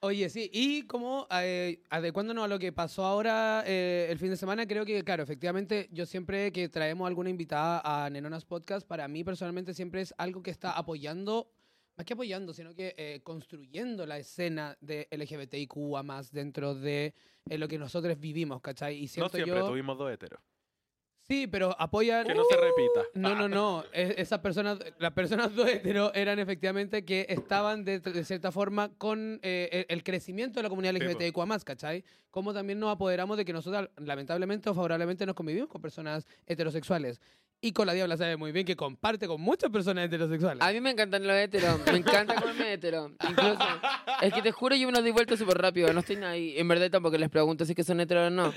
Oye, sí, y como eh, adecuándonos a lo que pasó ahora eh, el fin de semana, creo que, claro, efectivamente, yo siempre que traemos alguna invitada a Nenonas Podcast, para mí personalmente siempre es algo que está apoyando, más que apoyando, sino que eh, construyendo la escena de LGBTIQ más dentro de eh, lo que nosotros vivimos, ¿cachai? Y No siempre, yo... tuvimos dos heteros. Sí, pero apoyan... Que no se repita. No, no, no. Es- esas personas, las personas dos hetero eran efectivamente que estaban de, de cierta forma con eh, el, el crecimiento de la comunidad po. LGBTIQ+, ¿cachai? Como también nos apoderamos de que nosotros, lamentablemente o favorablemente, nos convivimos con personas heterosexuales. Y con la Diabla sabe muy bien que comparte con muchas personas heterosexuales. A mí me encantan los heteros, me encanta comerme hetero. Incluso, es que te juro, yo me los doy vuelta súper rápido, no estoy ahí. En verdad tampoco les pregunto si es que son heteros o no.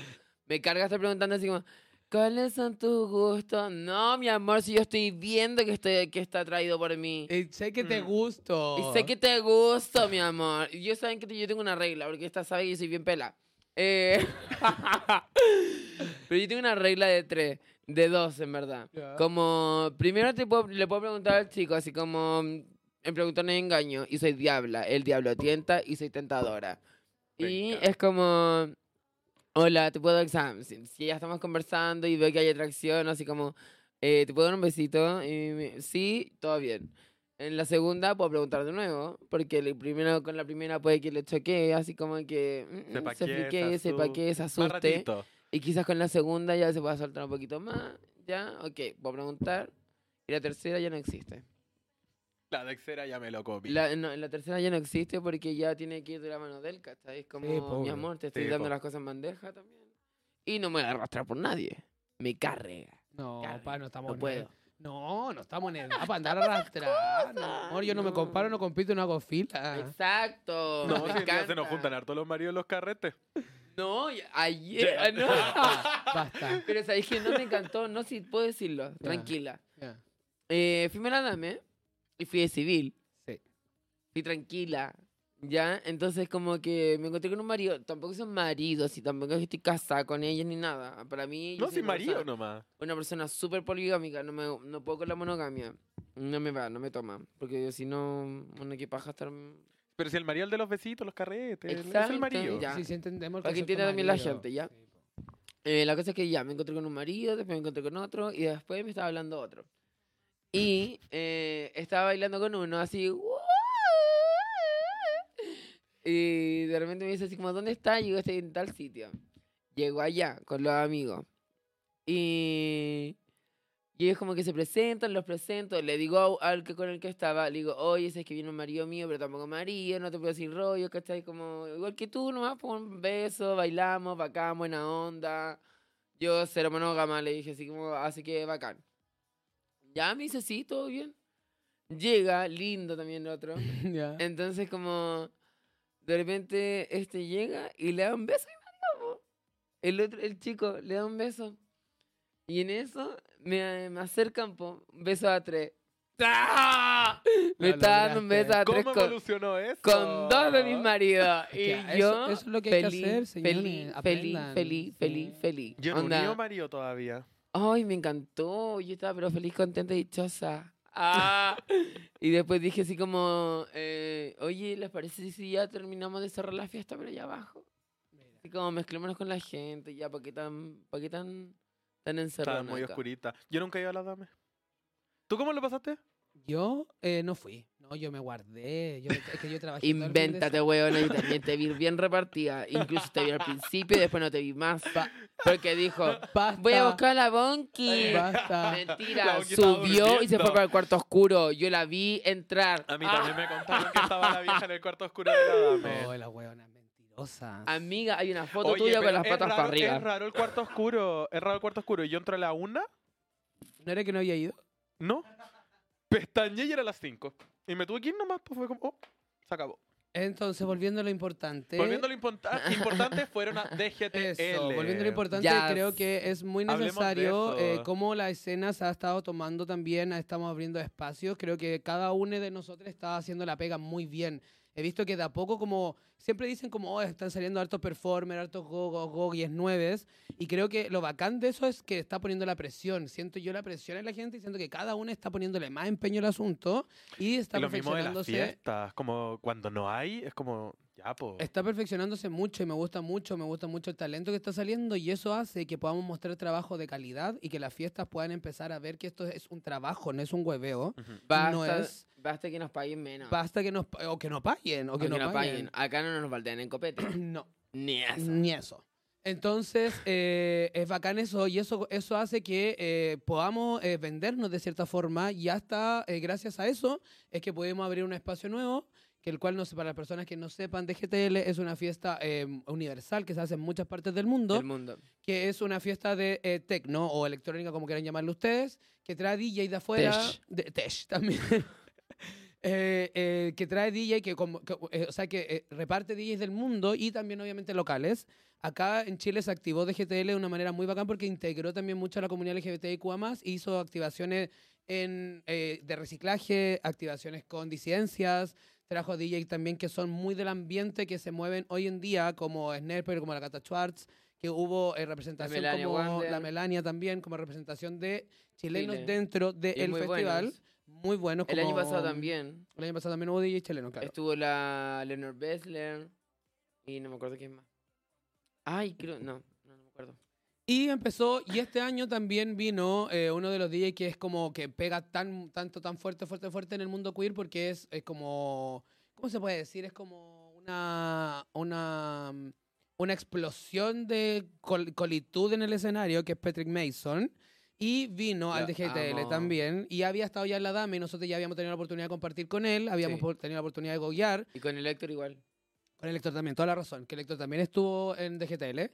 Me carga estar preguntando así como, ¿cuáles son tus gustos? No, mi amor, si yo estoy viendo que, estoy, que está atraído por mí. Y sé que te Mm. gusto. Y sé que te gusto, mi amor. Yo saben que yo tengo una regla, porque esta sabe que yo soy bien pela. Eh, Pero yo tengo una regla de tres, de dos, en verdad. Como, primero te puedo- le puedo preguntar al chico, así como, en preguntar no engaño, y soy diabla, el diablo tienta y soy tentadora. Y es como, hola, te puedo dar examen. Si, si ya estamos conversando y veo que hay atracción, así como, eh, te puedo dar un besito, y me- sí, todo bien. En la segunda puedo preguntar de nuevo, porque el primero, con la primera puede que le choquee, así como que mm, mm, se qué, se qué, se asuste. Y quizás con la segunda ya se pueda soltar un poquito más. Ya, ok, a preguntar. Y la tercera ya no existe. La dexera ya me lo comí. La, no, la tercera ya no existe porque ya tiene que ir de la mano del ¿cachai? Es como, mi pobre. amor, te estoy Sí, dando po. las cosas en bandeja también. Y no me voy a arrastrar por nadie. Me carrega. No, Carga, pa, no estamos No en- puedo. No, no estamos en edad para andar arrastrando. amor, yo no me No. comparo, no compito, no hago fila. Exacto. No, me si día se nos juntan harto los maridos en los carretes. No, ayer. Ya. no. Basta. Pero sabéis que no me encantó. No, si puedo decirlo. Tranquila. Ya. Eh, fui a la dame y fui de civil. Sí. Fui tranquila. ¿Ya? Entonces como que me encontré con un marido. Tampoco son maridos y tampoco es estoy casada con ellos ni nada. Para mí... yo No, soy sin marido persona- nomás. Una persona súper poligámica. No, me, no puedo con la monogamia. No me va, no me toma. Porque si no, una que paja estar... Pero si el marido el de los besitos, los carretes. Es Exacto, el marido. ya. Sí, sí entendemos Para que entienda también la gente, ¿ya? Sí. Eh, la cosa es que ya me encontré con un marido, después me encontré con otro y después me estaba hablando otro. Y eh, estaba bailando con uno así. Y de repente me dice así como, ¿dónde está? Y yo estoy en tal sitio. Llego allá con los amigos. Y, y ellos como que se presentan, los presento. Le digo al que con el que estaba, le digo, oye, ese es que viene un marido mío, pero tampoco marido, no te puedo decir rollo, ¿cachai? Como, igual que tú, nomás, por un beso, bailamos, bacán, buena onda. Yo cero monógama, le dije así como, así que bacán. Ya me dice, sí, todo bien. Llega, lindo también el otro. Ya. Entonces como de repente este llega y le da un beso y manda, po. El otro, el chico le da un beso. Y en eso me, me acercan, po, un beso a tres. ¡Ah! Me está dando un beso a tres ¿Cómo con, evolucionó eso? con dos de mis maridos. Y que eso- yo eso es lo que hay que feliz, hacer, señores, feliz, feliz, aprendan, feliz, sí. feliz, feliz. Yo no unido marido todavía. Ay, me encantó. Yo estaba pero feliz, contenta y dichosa. Ah. y después dije así como, eh, oye, ¿les parece si ya terminamos de cerrar la fiesta pero allá abajo? Así como mezclémonos con la gente, ya, ¿para qué tan, para qué tan, tan Estaba encerrados muy acá? oscurita. Yo nunca iba a la dame. ¿Tú cómo lo pasaste? Yo eh, no fui. No, yo me guardé. Yo, es que yo trabajé. Invéntate, weón, y también te vi bien repartida. Incluso te vi al principio y después no te vi más. Porque dijo, Basta. voy a buscar a la Bonky. Basta. La Mentira, subió y se fue para el cuarto oscuro. Yo la vi entrar. A mí Ah, también me contaron que estaba la vieja en el cuarto oscuro de la. Oh, la huevona mentirosa. Amiga, hay una foto Oye, tuya con las patas raro- para arriba. Es raro el cuarto oscuro. Es raro el cuarto oscuro. Y yo entro a la una, ¿No era que no había ido? ¿no? Pestañé y era a las cinco. Y me tuve que ir nomás, pues fue como, oh, se acabó. Entonces, volviendo a lo importante. Volviendo a lo importa- importante, fueron a DGTL. Eso, volviendo a lo importante, Yes. creo que es muy Hablemos de necesario eso. eh, cómo la escena se ha estado tomando también, estamos abriendo espacios, creo que cada uno de nosotros está haciendo la pega muy bien. He visto que de a poco como, siempre dicen como, oh, están saliendo hartos performers, hartos go, go, go, y es nueves, y creo que lo bacán de eso es que está poniendo la presión, siento yo la presión en la gente y siento que cada uno está poniéndole más empeño al asunto y está Y lo mismo de las perfeccionándose. fiestas. Como cuando no hay, es como, ya, pues. Está perfeccionándose mucho y me gusta mucho, me gusta mucho el talento que está saliendo y eso hace que podamos mostrar trabajo de calidad y que las fiestas puedan empezar a ver que esto es un trabajo, no es un hueveo. Basta, no es- basta que nos paguen menos. Basta que nos o que no paguen o O que, no, paguen. Acá no nos baldean en copete. no, Ni eso. ni eso. Entonces, eh, es bacán eso y eso, eso hace que eh, podamos eh, vendernos de cierta forma y hasta eh, gracias a eso es que podemos abrir un espacio nuevo, que el cual, no sé, para las personas que no sepan, DGTL es una fiesta eh, universal que se hace en muchas partes del mundo. Del mundo. que es una fiesta de eh, techno o electrónica, como quieran llamarlo ustedes, que trae DJ de afuera. Tech. De, tech también. Eh, eh, que trae DJ, que, como- que, eh, o sea, que reparte DJs del mundo y también obviamente locales. Acá en Chile se activó DGTL de una manera muy bacán porque integró también mucho a la comunidad LGBTIQA+, hizo activaciones en, de reciclaje, activaciones con disidencias, trajo DJ también que son muy del ambiente, que se mueven hoy en día, como Snerper, como la Cata Schwartz, que hubo eh, representación como Wander. la Melania también, como representación de chilenos Chile. dentro del festival. buenos. Muy buenos. El año como- pasado también. El año pasado también hubo DJ chileno, claro. Estuvo la Leonard Bessler. Y no me acuerdo quién más. Ay, creo. No, no, no me acuerdo. Y empezó, y este año también vino eh, uno de los DJs que es como que pega tan, tanto, tan fuerte, fuerte, fuerte en el mundo queer porque es, es como, ¿cómo se puede decir? Es como una, una, una explosión de col- colitud en el escenario, que es Patrick Mason. Y vino al DGTL amo. también. Y había estado ya en la dama y nosotros ya habíamos tenido la oportunidad de compartir con él. Habíamos Sí. tenido la oportunidad de goguear. Y con el Héctor igual. Con el Héctor también, toda la razón, que el Héctor también estuvo en DGTL.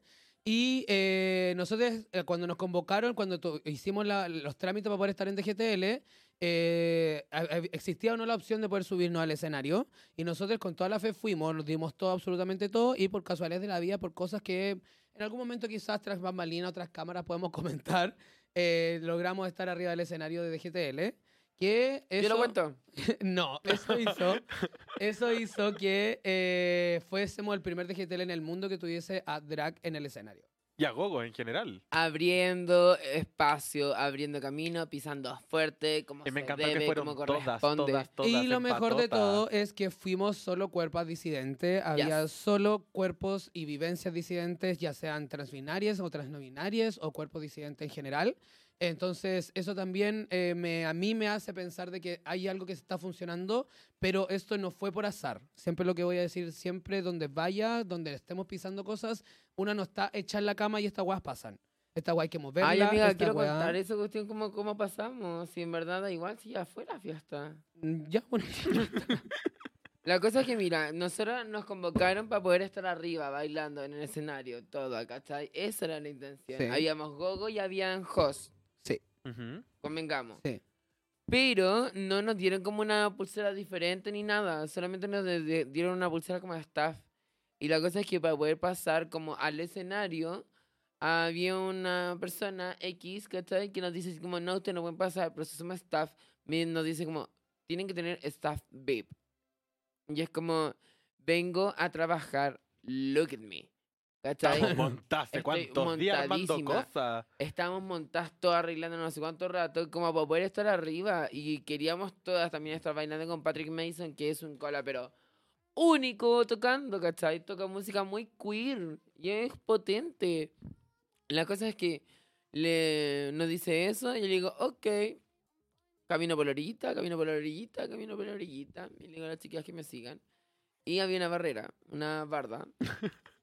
Y eh, nosotros, eh, cuando nos convocaron, cuando hicimos la- los trámites para poder estar en DGTL, eh, existía o no la opción de poder subirnos al escenario. Y nosotros con toda la fe fuimos, nos dimos todo, absolutamente todo, y por casualidades de la vida, por cosas que en algún momento quizás tras bambalinas, otras cámaras podemos comentar, eh, logramos estar arriba del escenario de DGTL. Que ¿Yo lo eso- cuento? no, eso hizo, eso hizo que eh, fuésemos el primer DGTL en el mundo que tuviese a drag en el escenario. Y a Gogo en general. Abriendo espacio, abriendo camino, pisando fuerte, como Y me se encantó debe, que fueron como corresponde. todas, todas. y lo mejor de todo es que fuimos solo cuerpos disidentes, había Yes. solo cuerpos y vivencias disidentes, ya sean transbinarias o transnovinarias o cuerpos disidentes en general. Entonces, eso también eh, me, a mí me hace pensar de que hay algo que está funcionando, pero esto no fue por azar. Siempre lo que voy a decir, siempre donde vaya, donde estemos pisando cosas, una no está hecha en la cama y estas guas pasan. Esta guay que moverla. Ay, amiga, quiero weá- contar esa cuestión, cómo, cómo pasamos. Si en verdad da igual, si ya fue la fiesta. Mm, Ya, bueno. La cosa es que, mira, nosotros nos convocaron para poder estar arriba bailando en el escenario, todo, ¿cachai? Esa era la intención. Sí. Habíamos gogo y habían host, Ujú. convengamos. Sí. Pero no nos dieron como una pulsera diferente ni nada, solamente nos dieron una pulsera como de staff. Y la cosa es que para poder pasar como al escenario, había una persona X, ¿cachai? Que nos dice así como, no, ustedes no pueden pasar, pero si somos staff, me- nos dice como, tienen que tener staff VIP. Y es como, vengo a trabajar, look at me. ¿Cachai? Estamos Estoy cuántos días armando cosas. Estábamos montadas todas arreglando no sé cuánto rato, como para poder estar arriba. Y queríamos todas también estar bailando con Patrick Mason, que es un cola, pero único tocando, ¿cachai? Toca música muy queer y es potente. La cosa es que le, nos dice eso y yo le digo, ok. Camino por la orillita, camino por la orillita, camino por la orillita. Y le digo a las chicas que me sigan. Y había una barrera, una barda.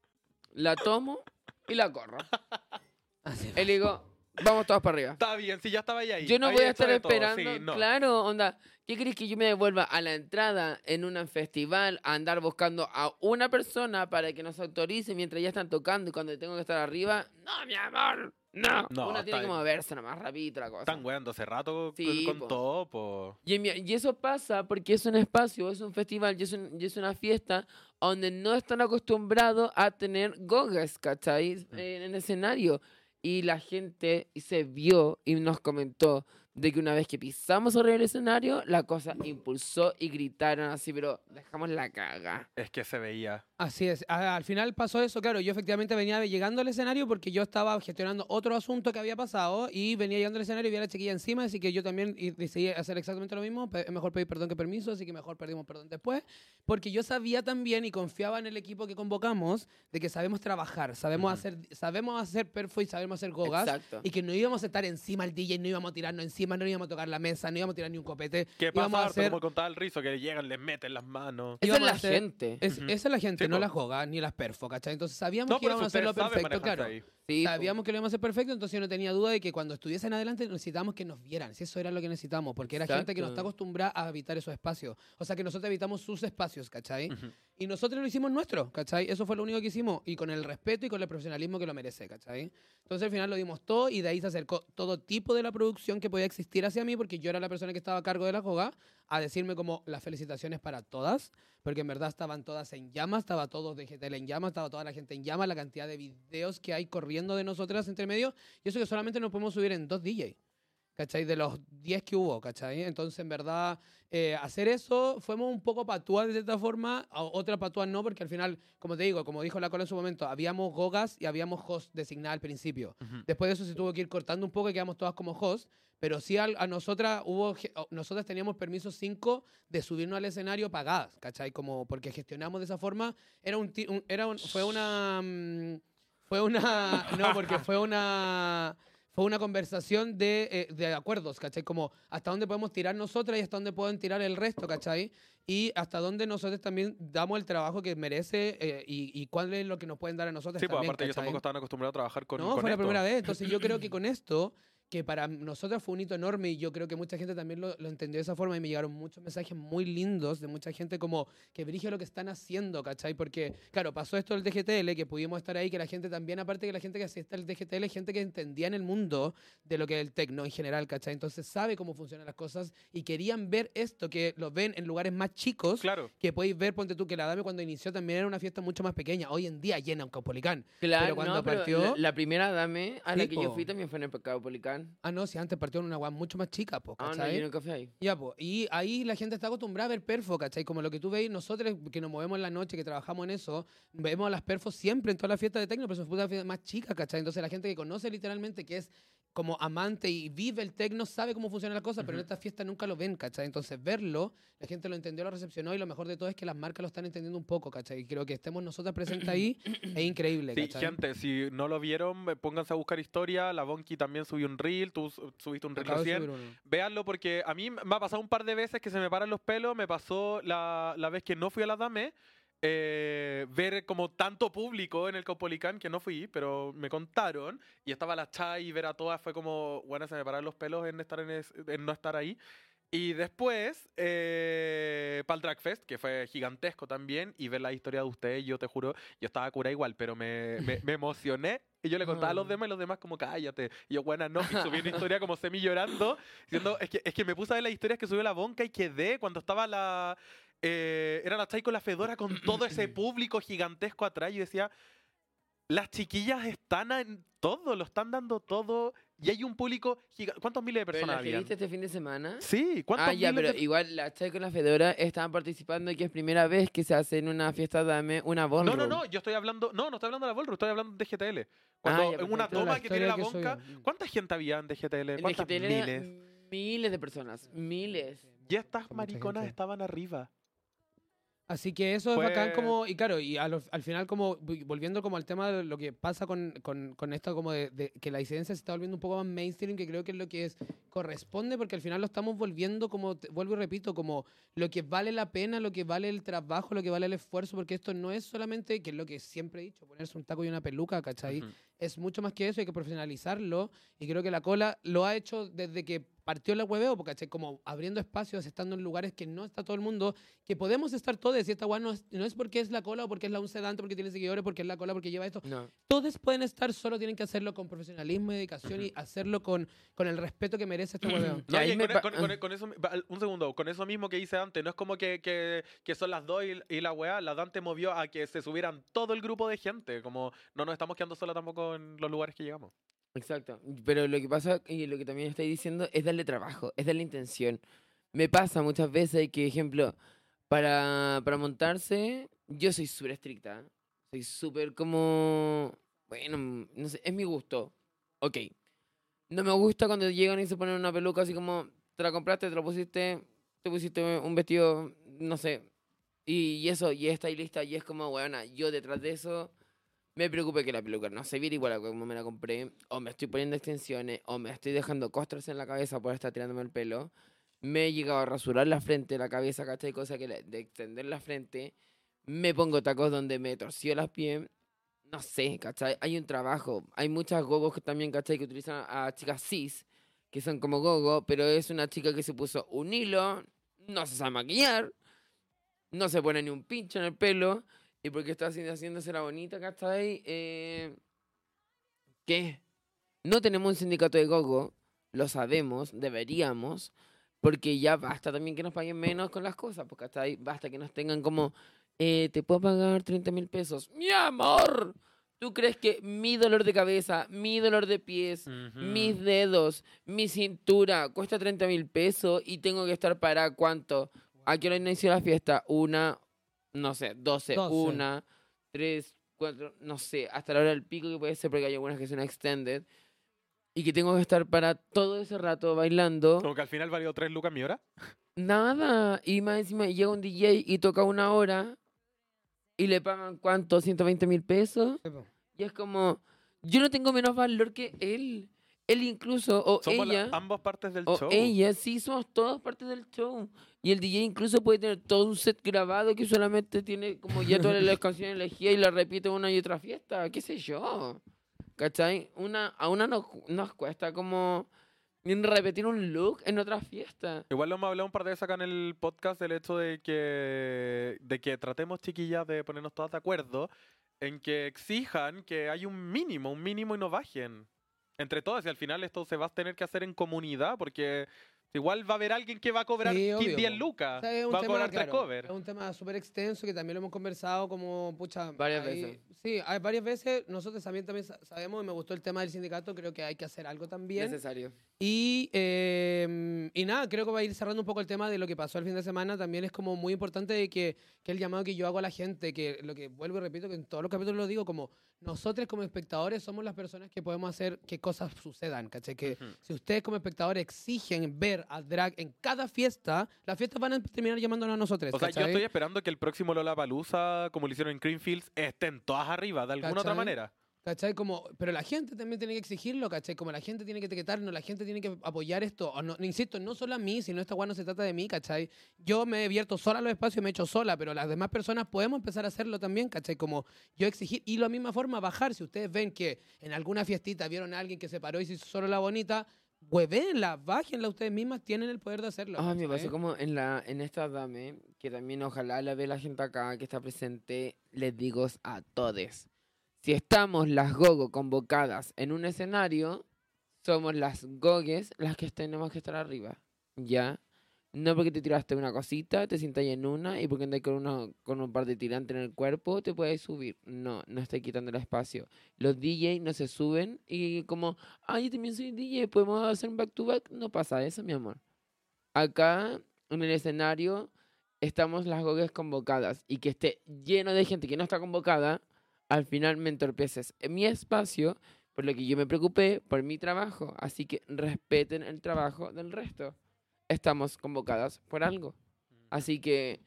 la tomo y la corro. Así. Y le digo, vamos todos para arriba. Está bien, si ya estaba ahí. Yo no Había voy a hecho estar de todo, esperando. sí, no. Claro, onda. ¿Qué crees que yo me devuelva a la entrada en un festival a andar buscando a una persona para que nos autorice mientras ya están tocando y cuando tengo que estar arriba? No, mi amor. No. No, Una tiene está que moverse nomás rapidito la cosa. Están weando hace rato Sí, con, con po. todo, po. Y, en mi- y eso pasa porque es un espacio, es un festival y es, un- y es una fiesta donde no están acostumbrados a tener gogas, ¿cachai? Mm. En el escenario. Y la gente se vio y nos comentó de que una vez que pisamos sobre el escenario, la cosa impulsó y gritaron así, pero dejamos la caga. Es que se veía. Así es. Al final pasó eso, claro. Yo efectivamente venía llegando al escenario porque yo estaba gestionando otro asunto que había pasado y venía llegando al escenario y vi a la chiquilla encima, así que yo también decidí hacer exactamente lo mismo. Pe- Es mejor pedir perdón que permiso, así que mejor perdimos perdón después. Porque yo sabía también y confiaba en el equipo que convocamos de que sabemos trabajar, sabemos hacer sabemos hacer perfo y sabemos hacer gogas. Exacto. Y que no íbamos a estar encima al DJ, no íbamos a tirarnos encima, no íbamos a tocar la mesa, no íbamos a tirar ni un copete. ¿Qué pasa? a hacer Como contaba el rizo, que llegan, les meten las manos. Esa es la hacer- gente. Es- Ujú. Esa es la gente, Sí, no las gogas ni las perfo, ¿cachai? Entonces sabíamos No, que íbamos a hacerlo saben perfecto, claro. ahí. Sí. Sabíamos que lo íbamos a hacer perfecto, entonces yo no tenía duda de que cuando estuviesen adelante necesitábamos que nos vieran. Si eso era lo que necesitamos, porque era gente que no está Exacto. acostumbrada a habitar esos espacios. O sea, que nosotros habitamos sus espacios, ¿cachai? Ujú. Y nosotros lo hicimos nuestro, ¿cachai? Eso fue lo único que hicimos. Y con el respeto y con el profesionalismo que lo merece, ¿cachai? Entonces al final lo dimos todo y de ahí se acercó todo tipo de la producción que podía existir hacia mí, porque yo era la persona que estaba a cargo de la joga, a decirme como las felicitaciones para todas, porque en verdad estaban todas en llamas, estaba todo DGTL en llamas, estaba toda la gente en llamas, la cantidad de videos que hay corriendo de nosotras entre medio, y eso que solamente nos podemos subir en dos DJ. ¿Cachai? De los 10 que hubo, ¿cachai? Entonces, en verdad, eh, hacer eso, fuimos un poco patúas de cierta forma, a- otra patúa no, porque al final, como te digo, como dijo la cola en su momento, habíamos gogas y habíamos host designada al principio. Ujú. Después de eso se tuvo que ir cortando un poco y quedamos todas como host, pero sí al- a, nosotras hubo, nosotras teníamos permiso 5 de subirnos al escenario pagadas, ¿cachai? Como porque gestionamos de esa forma, era un, un- era un- fue una, mm, fue una, no, porque fue una, fue una conversación de, eh, de acuerdos, ¿cachai? Como hasta dónde podemos tirar nosotras y hasta dónde pueden tirar el resto, ¿cachai? Y hasta dónde nosotros también damos el trabajo que merece eh, y, y cuál es lo que nos pueden dar a nosotros Sí, pues también, aparte ellos ¿cachai? tampoco estaban acostumbrados a trabajar con No, con fue la esto. primera vez. Entonces yo creo que con esto, que para nosotros fue un hito enorme y yo creo que mucha gente también lo, lo entendió de esa forma y me llegaron muchos mensajes muy lindos de mucha gente como que brige lo que están haciendo, ¿cachai? Porque, claro, pasó esto del DGTL, que pudimos estar ahí, que la gente también, aparte que la gente que asiste al DGTL, es gente que entendía en el mundo de lo que es el tecno en general, ¿cachai? Entonces sabe cómo funcionan las cosas y querían ver esto, que lo ven en lugares más chicos Claro. que podéis ver, ponte tú, que la Dame cuando inició también era una fiesta mucho más pequeña. Hoy en día llena un Caupolicán. Claro, Pero cuando no, pero partió- la, la primera dame a la que yo fui también fue en el Pecado Ah, no, si antes partió en una guay mucho más chica, po, Ah, no, ¿cachai? yo nunca fui ahí. Ya, pues. Y ahí la gente está acostumbrada a ver perfo, ¿cachai? Como lo que tú veis, nosotros que nos movemos en la noche, que trabajamos en eso, vemos a las perfos siempre en todas las fiestas de tecno, pero son putas fiestas más chicas, ¿cachai? Entonces la gente que conoce literalmente, que es como amante y vive el tecno, sabe cómo funcionan las cosas, pero en esta fiesta nunca lo ven, ¿cachai? Entonces verlo, la gente lo entendió, lo recepcionó y lo mejor de todo es que las marcas lo están entendiendo un poco, ¿cachai? Y creo que estemos nosotras presentes ahí es increíble, Sí, ¿cachai? gente, si no lo vieron, eh, pónganse a buscar historia. La Bonky también subió un reel, tú su- subiste un reel Acabo de recién. Véanlo porque a mí me ha pasado un par de veces que se me paran los pelos. Me pasó la, la vez que no fui a la Dame. Eh, ver como tanto público en el Caupolicán que no fui, pero me contaron y estaba la Chai y ver a todas fue como, bueno, se me paran los pelos en, estar en, es- en no estar ahí. Y después, eh, para el Drag Fest, que fue gigantesco también, y ver la historia de ustedes, yo te juro, yo estaba cura igual, pero me, me, me emocioné. Y yo le contaba a los demás y los demás como, cállate. Y yo, buena, no. Y subí una historia como semi llorando, diciendo, es que, es que me puse a ver las historias que subió la Bonca y quedé cuando estaba la... eh, era la Chai con la Fedora con todo ese público gigantesco atrás y decía, las chiquillas están en todo, lo están dando todo. y hay un público gigante. ¿Cuántos miles de ¿Pero personas viste este fin de semana? Sí, ¿cuántos Ah, ya, miles pero de- igual la Chay con la Fedora estaban participando y que es primera vez que se hace en una fiesta Dame una No, ballroom. no, no, yo estoy hablando, no, no estoy hablando de la Ballroom, estoy hablando de DGTL. Cuando ya, en una toma que tiene la bonca. ¿cuánta gente había en DGTL? En ¿Cuántas DGTL miles? miles de personas, miles. Y estas mariconas estaban arriba. Así que eso es bacán como, y claro, y al final como, vi- volviendo como al tema de lo que pasa con, con, con esto como de, de que la disidencia se está volviendo un poco más mainstream, que creo que es lo que es, corresponde, porque al final lo estamos volviendo como, te- vuelvo y repito, como lo que vale la pena, lo que vale el trabajo, lo que vale el esfuerzo, porque esto no es solamente, que es lo que siempre he dicho, ponerse un taco y una peluca, ¿cachai? Ujú. Es mucho más que eso, hay que profesionalizarlo y creo que la cola lo ha hecho desde que partió la hueveo, porque como abriendo espacios, estando en lugares que no está todo el mundo, que podemos estar todos y esta guay no es, no es porque es la cola o porque es la un sedante, porque tiene seguidores, porque es la cola, porque lleva esto. No. Todos pueden estar, solo tienen que hacerlo con profesionalismo y dedicación y hacerlo con, con el respeto que merece este hueveo. No, y con, pa- con- con- con eso, un segundo, con eso mismo que hice antes, no es como que, que, que son las dos y, y la weá, la Dante movió a que se subieran todo el grupo de gente, como no nos estamos quedando solos tampoco en los lugares que llegamos. Exacto. Pero lo que pasa, y lo que también estáis diciendo, es darle trabajo, es darle intención. Me pasa muchas veces que, ejemplo, para, para montarse, yo soy súper estricta. Soy súper como. Bueno, no sé, es mi gusto. Ok. No me gusta cuando llegan y se ponen una peluca así como. Te la compraste, te la pusiste, te pusiste un vestido, no sé. Y, y eso, y está ahí lista, y es como, bueno, yo detrás de eso me preocupe que la peluca no se viera igual a como me la compré, o me estoy poniendo extensiones, o me estoy dejando costras en la cabeza por estar tirándome el pelo. Me he llegado a rasurar la frente, la cabeza, ¿cachai? Cosa que la- de extender la frente. Me pongo tacos donde me torció las pies. No sé, ¿cachai? Hay un trabajo. Hay muchas gogos que también, ¿cachai? Que utilizan a chicas cis, que son como gogo, pero es una chica que se puso un hilo, no se sabe maquillar, no se pone ni un pincho en el pelo, y porque está haci- haciéndose la bonita, ¿cachai? Eh, ¿Qué? No tenemos un sindicato de gogo, lo sabemos, deberíamos, porque ya basta también que nos paguen menos con las cosas, porque hasta ahí basta que nos tengan como, eh, te puedo pagar 30 mil pesos. ¡Mi amor! ¿Tú crees que mi dolor de cabeza, mi dolor de pies, mis dedos, mi cintura cuesta 30 mil pesos y tengo que estar para cuánto? ¿A qué hora inició la fiesta? Una, no sé, 12, 12. una, tres, cuatro, no sé, hasta la hora del pico que puede ser porque hay algunas que son extended. Y que tengo que estar para todo ese rato bailando. Como que al final valió tres lucas mi hora. Nada. Y más encima llega un DJ y toca una hora y le pagan cuánto, 120 mil pesos. Y es como, yo no tengo menos valor que él. Él incluso, o Somos la- ella, ambas partes del o show. ella, sí, somos todas partes del show. Y el DJ incluso puede tener todo un set grabado que solamente tiene como ya todas las canciones elegidas y las repite una y otra fiesta, qué sé yo. ¿Cachai? Una, a una nos, nos cuesta como repetir un look en otra fiesta. Igual lo hemos hablado un par de veces acá en el podcast del hecho de que, de que tratemos, chiquillas, de ponernos todas de acuerdo en que exijan que hay un mínimo, un mínimo y no bajen. Entre todas, y al final esto se va a tener que hacer en comunidad, porque igual va a haber alguien que va a cobrar Sí, 15 obvio, 10 po. lucas, O sea, es un va a cobrar tres claro, covers. Es un tema súper extenso que también lo hemos conversado como, pucha... Varias hay- veces. Sí, hay varias veces. Nosotros también, también sa- sabemos y me gustó el tema del sindicato. Creo que hay que hacer algo también. Necesario. Y, eh, y nada, creo que va a ir cerrando un poco el tema de lo que pasó el fin de semana. También es como muy importante de que, que el llamado que yo hago a la gente, que lo que vuelvo y repito, que en todos los capítulos lo digo, como nosotros como espectadores somos las personas que podemos hacer que cosas sucedan, ¿cachai? Que si ustedes como espectadores exigen ver a drag en cada fiesta, las fiestas van a terminar llamándonos a nosotros, O sea, yo estoy esperando que el próximo Lollapalooza, como lo hicieron en Creamfields, estén todas arriba, de alguna otra manera. ¿Cachai? Como, pero la gente también tiene que exigirlo, ¿cachai? Como la gente tiene que etiquetarnos, la gente tiene que apoyar esto. O no, insisto, no solo a mí, sino esta guay no se trata de mí, ¿cachai? Yo me he abierto sola a los espacios, me he hecho sola, pero las demás personas podemos empezar a hacerlo también, ¿cachai? Como yo exigir, y la misma forma bajar. Si ustedes ven que en alguna fiestita vieron a alguien que se paró y se hizo solo la bonita, huevenla, bájenla ustedes mismas, tienen el poder de hacerlo. Ah, me pasó como en la en esta dame, que también ojalá la ve la gente acá que está presente, les digo a todos. Si estamos las gogo convocadas en un escenario, somos las gogues las que tenemos que estar arriba. ¿Ya? No porque te tiraste una cosita, te sientas en una y porque andas con, una, con un par de tirantes en el cuerpo, te puedes subir. No, no estoy quitando el espacio. Los DJ no se suben y como, ay, yo también soy DJ, podemos hacer un back to back. No pasa eso, mi amor. Acá, en el escenario, estamos las gogues convocadas y que esté lleno de gente que no está convocada, al final me entorpeces en mi espacio, por lo que yo me preocupé por mi trabajo. Así que respeten el trabajo del resto. Estamos convocadas por algo. Así que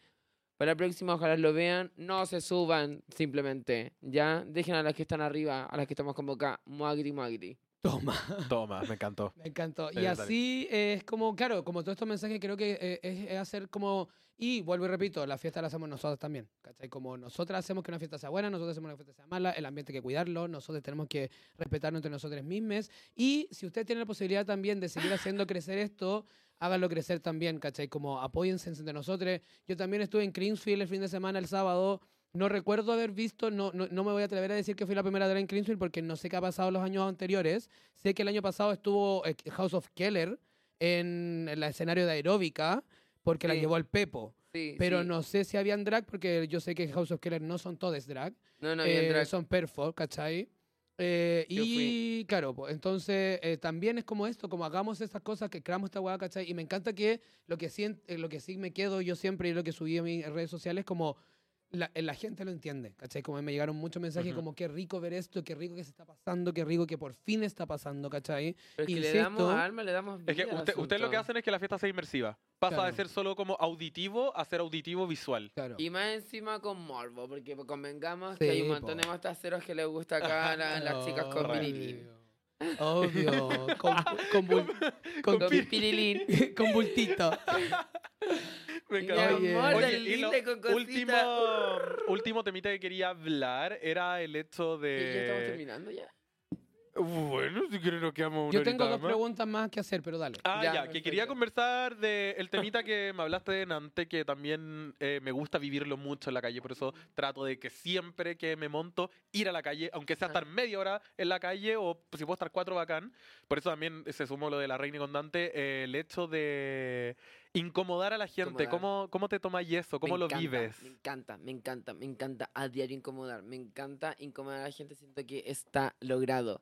para la próxima ojalá lo vean. No se suban simplemente. Ya dejen a las que están arriba, a las que estamos convocadas. Muagri, muagri. Toma. Toma, me encantó. Me encantó. Sí, Y así eh, es como, claro, como todos estos mensajes creo que eh, es, es hacer como, y vuelvo y repito, la fiesta la hacemos nosotros también, ¿cachai? Como nosotras hacemos que una fiesta sea buena, nosotros hacemos que una fiesta sea mala, el ambiente hay que cuidarlo, nosotros tenemos que respetarnos entre nosotros mismos. Y si usted tiene la posibilidad también de seguir haciendo crecer esto, háganlo crecer también, ¿cachai? Como apóyense entre nosotros. Yo también estuve en Cleansfield el fin de semana, el sábado. No recuerdo haber visto, no, no, no me voy a atrever a decir que fui la primera vez en Cleansfield porque no sé qué ha pasado los años anteriores. Sé que el año pasado estuvo eh, House of Keller en el escenario de aeróbica porque la Sí. llevó el Pepo. Sí, Pero sí. no sé si habían drag porque yo sé que House of Keller no son todos drag. No, no, eh, bien drag. son perfo, ¿cachai? Eh, y claro, pues, entonces eh, también es como esto, como hagamos estas cosas, que creamos esta hueá, ¿cachai? Y me encanta que lo que, sí, eh, lo que sí me quedo yo siempre y lo que subí a mis redes sociales, como la, eh, la gente lo entiende, ¿cachai? Como me llegaron muchos mensajes Ujú. como qué rico ver esto, qué rico que se está pasando, qué rico que por fin está pasando, ¿cachai? Pero es que le damos alma, le damos vida Es que usted, ustedes lo que hacen es que la fiesta sea inmersiva. Pasa de Claro. ser solo como auditivo a ser auditivo visual. Claro. Y más encima con morbo, porque convengamos que hay un Sí, montón po. de mostaceros que les gusta acá a la- las chicas con Obvio. pirilín. Obvio. con, con, bul- con, Con pi- pirilín. con bultito. Me Mi amor, Oye, y lo con cosita. último, último temita que quería hablar era el hecho ¿Y ya estamos de... terminando ya? Bueno, si quieren nos quedamos una Yo tengo horita dos más. preguntas más que hacer, pero dale. Ah, Ya, ya, que quería conversar de el temita que me hablaste de antes, que también eh, me gusta vivirlo mucho en la calle, por eso trato de que siempre que me monto, ir a la calle, aunque sea Ah. estar media hora en la calle o pues, si puedo estar cuatro bacán. Por eso también se sumó lo de la reina condante, eh, el hecho de incomodar a la gente. ¿Cómo, ¿Cómo te tomas eso? ¿Cómo Me lo encanta, vives? Me encanta, me encanta, me encanta a diario incomodar. Me encanta incomodar a la gente. Siento que está logrado.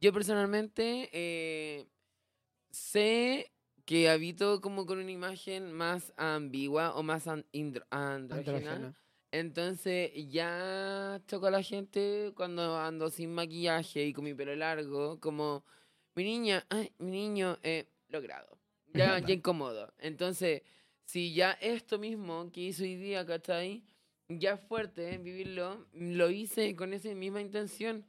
Yo personalmente eh, sé que habito como con una imagen más ambigua o más an- indro- andrógena. Andrógena. Entonces ya choco a la gente cuando ando sin maquillaje y con mi pelo largo, como mi niña, ay, mi niño, eh, logrado. Ya, ya incómodo. Entonces, si ya esto mismo que hice hoy día, ¿cachai? Ya fuerte en vivirlo, lo hice con esa misma intención,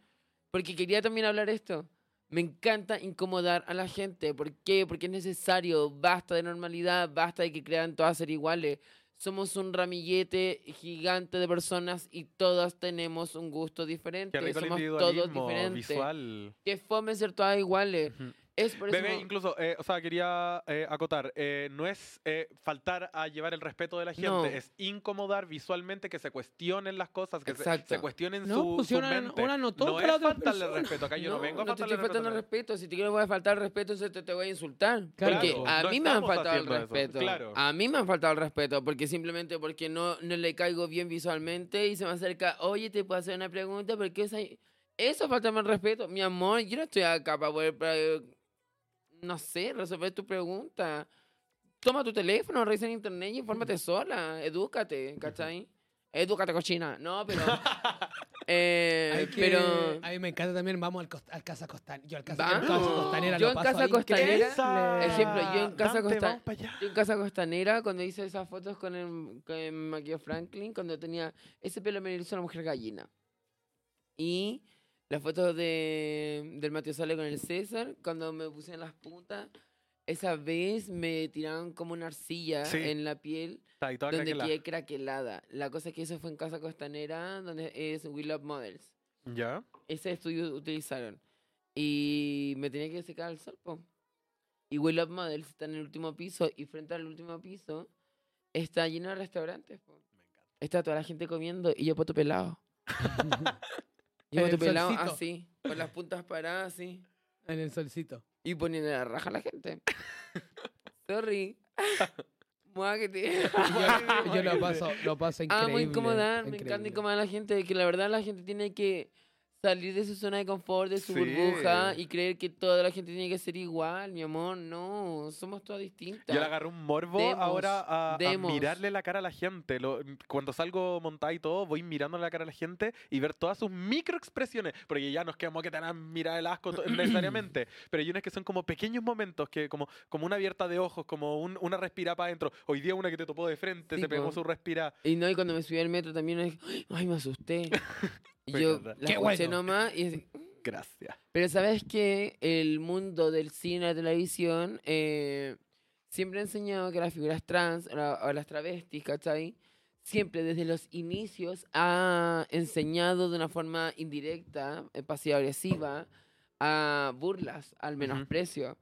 porque quería también hablar esto. Me encanta incomodar a la gente. ¿Por qué? Porque es necesario. Basta de normalidad, basta de que crean todas ser iguales. Somos un ramillete gigante de personas y todas tenemos un gusto diferente. Somos todos diferentes. visual. Que fome ser todas iguales. Ujú. Es por Bebé, eso. incluso, eh, o sea, quería eh, acotar, eh, no es eh, faltar a llevar el respeto de la gente, No. es incomodar visualmente que se cuestionen las cosas, que se, Exacto. se cuestionen No, su, pues su si una- mente. una no para es otra faltarle persona. respeto, acá yo no, vengo a no te faltarle estoy faltando el el respeto. respeto. Si te quiero voy a faltar el respeto, entonces te, te voy a insultar. Claro, porque a no mí me han estamos faltado el haciendo eso, respeto. claro. A mí me han faltado el respeto porque simplemente porque no, no le caigo bien visualmente y se me acerca, oye, te puedo hacer una pregunta, porque esa... Eso falta el respeto. Mi amor, yo no estoy acá para poder, para, eh, no sé, resolver tu pregunta. Toma tu teléfono, revisa en internet y infórmate sola. Edúcate, ¿cachai? Edúcate, cochina. No, pero... eh, que- pero... A mí me encanta también, vamos al, cost- al Casa Costanera. Yo al Casa, Vamos. casa Costanera Yo lo en paso Casa ahí Costanera, ejemplo, yo en Casa Dante, Costa- vamos pa' allá. Yo en Casa Costanera, cuando hice esas fotos con el, con el Franklin, cuando tenía ese pelo me lo hizo la mujer gallina. Y las fotos de, del Mateo Sale con el César, cuando me puse en las puntas, esa vez me tiraron como una arcilla Sí. en la piel, Está donde craquelada. quedé craquelada. La cosa es que eso fue en Casa Costanera, donde es We Love Models. ¿Ya? Ese estudio utilizaron. Y me tenía que secar al sol, po. Y We Love Models está en el último piso y frente al último piso está lleno de restaurantes, po. Está toda la gente comiendo y yo poto pelado. En el poto pelado solcito. así, con las puntas paradas así. En el solcito. Y poniendo la raja a la gente. Sorry. Yo, yo lo paso, lo paso increíble. Amo incomodar, me increíble. encanta incomodar a la gente, que la verdad la gente tiene que salir de su zona de confort, de su Sí. burbuja y creer que toda la gente tiene que ser igual, mi amor, no, somos todas distintas. Yo le agarré un morbo Demos, ahora a, a mirarle la cara a la gente. Lo- cuando salgo montada y todo, voy mirando la cara a la gente y ver todas sus microexpresiones. Porque ya nos quedamos que te van a mirar el asco necesariamente. Pero hay unas que son como pequeños momentos, que como, como una abierta de ojos, como un- una respira para adentro. Hoy día una que te topó de frente, Sí, se pegó su respira. Y no, y cuando me subí al metro también, ay, me asusté. y yo la Qué escuché bueno. nomás y así, Gracias. Pero sabes que el mundo del cine y la televisión eh, siempre ha enseñado que las figuras trans o, la- o las travestis, ¿cachai? Siempre desde los inicios ha enseñado de una forma indirecta, eh, pasiva-agresiva, a burlas, al menosprecio.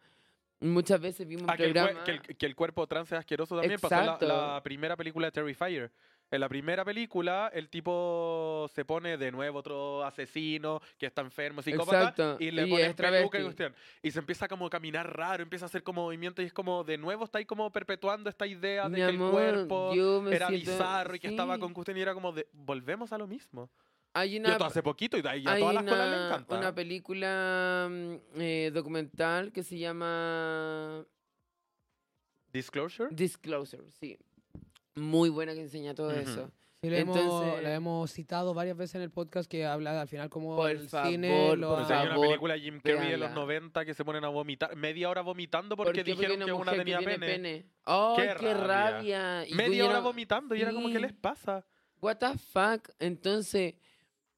Muchas veces vimos Ah, que el, que, el, que el cuerpo trans es asqueroso también. Pasó en la, Exacto. la primera película de Terrifier. En la primera película, el tipo se pone de nuevo otro asesino que está enfermo, psicópata, Exacto, y le y pone peluca y cuestión. Y se empieza como a caminar raro, empieza a hacer como movimientos y es como, de nuevo está ahí como perpetuando esta idea de Mi que amor, el cuerpo era siento- bizarro y que estaba con cuestión y era como de, volvemos a lo mismo. Hay Y una, esto hace poquito y de ahí a todas las escuelas le encanta. una película mm, eh, documental que se llama Disclosure. Disclosure, sí. Muy buena que enseña todo Ujú. eso. Sí, le hemos, Entonces- la hemos citado varias veces en el podcast que habla al final como Por el favor, cine lo por hay una favor, película de Jim Carrey de los véanla. 90 que se ponen a vomitar, media hora vomitando ¿Por porque qué? dijeron una que una tenía tiene pene. ¡Ay, Qué qué, rabia. rabia! Y Media hora vomitando y era como, ¿qué Sí. les pasa? What the fuck? Entonces,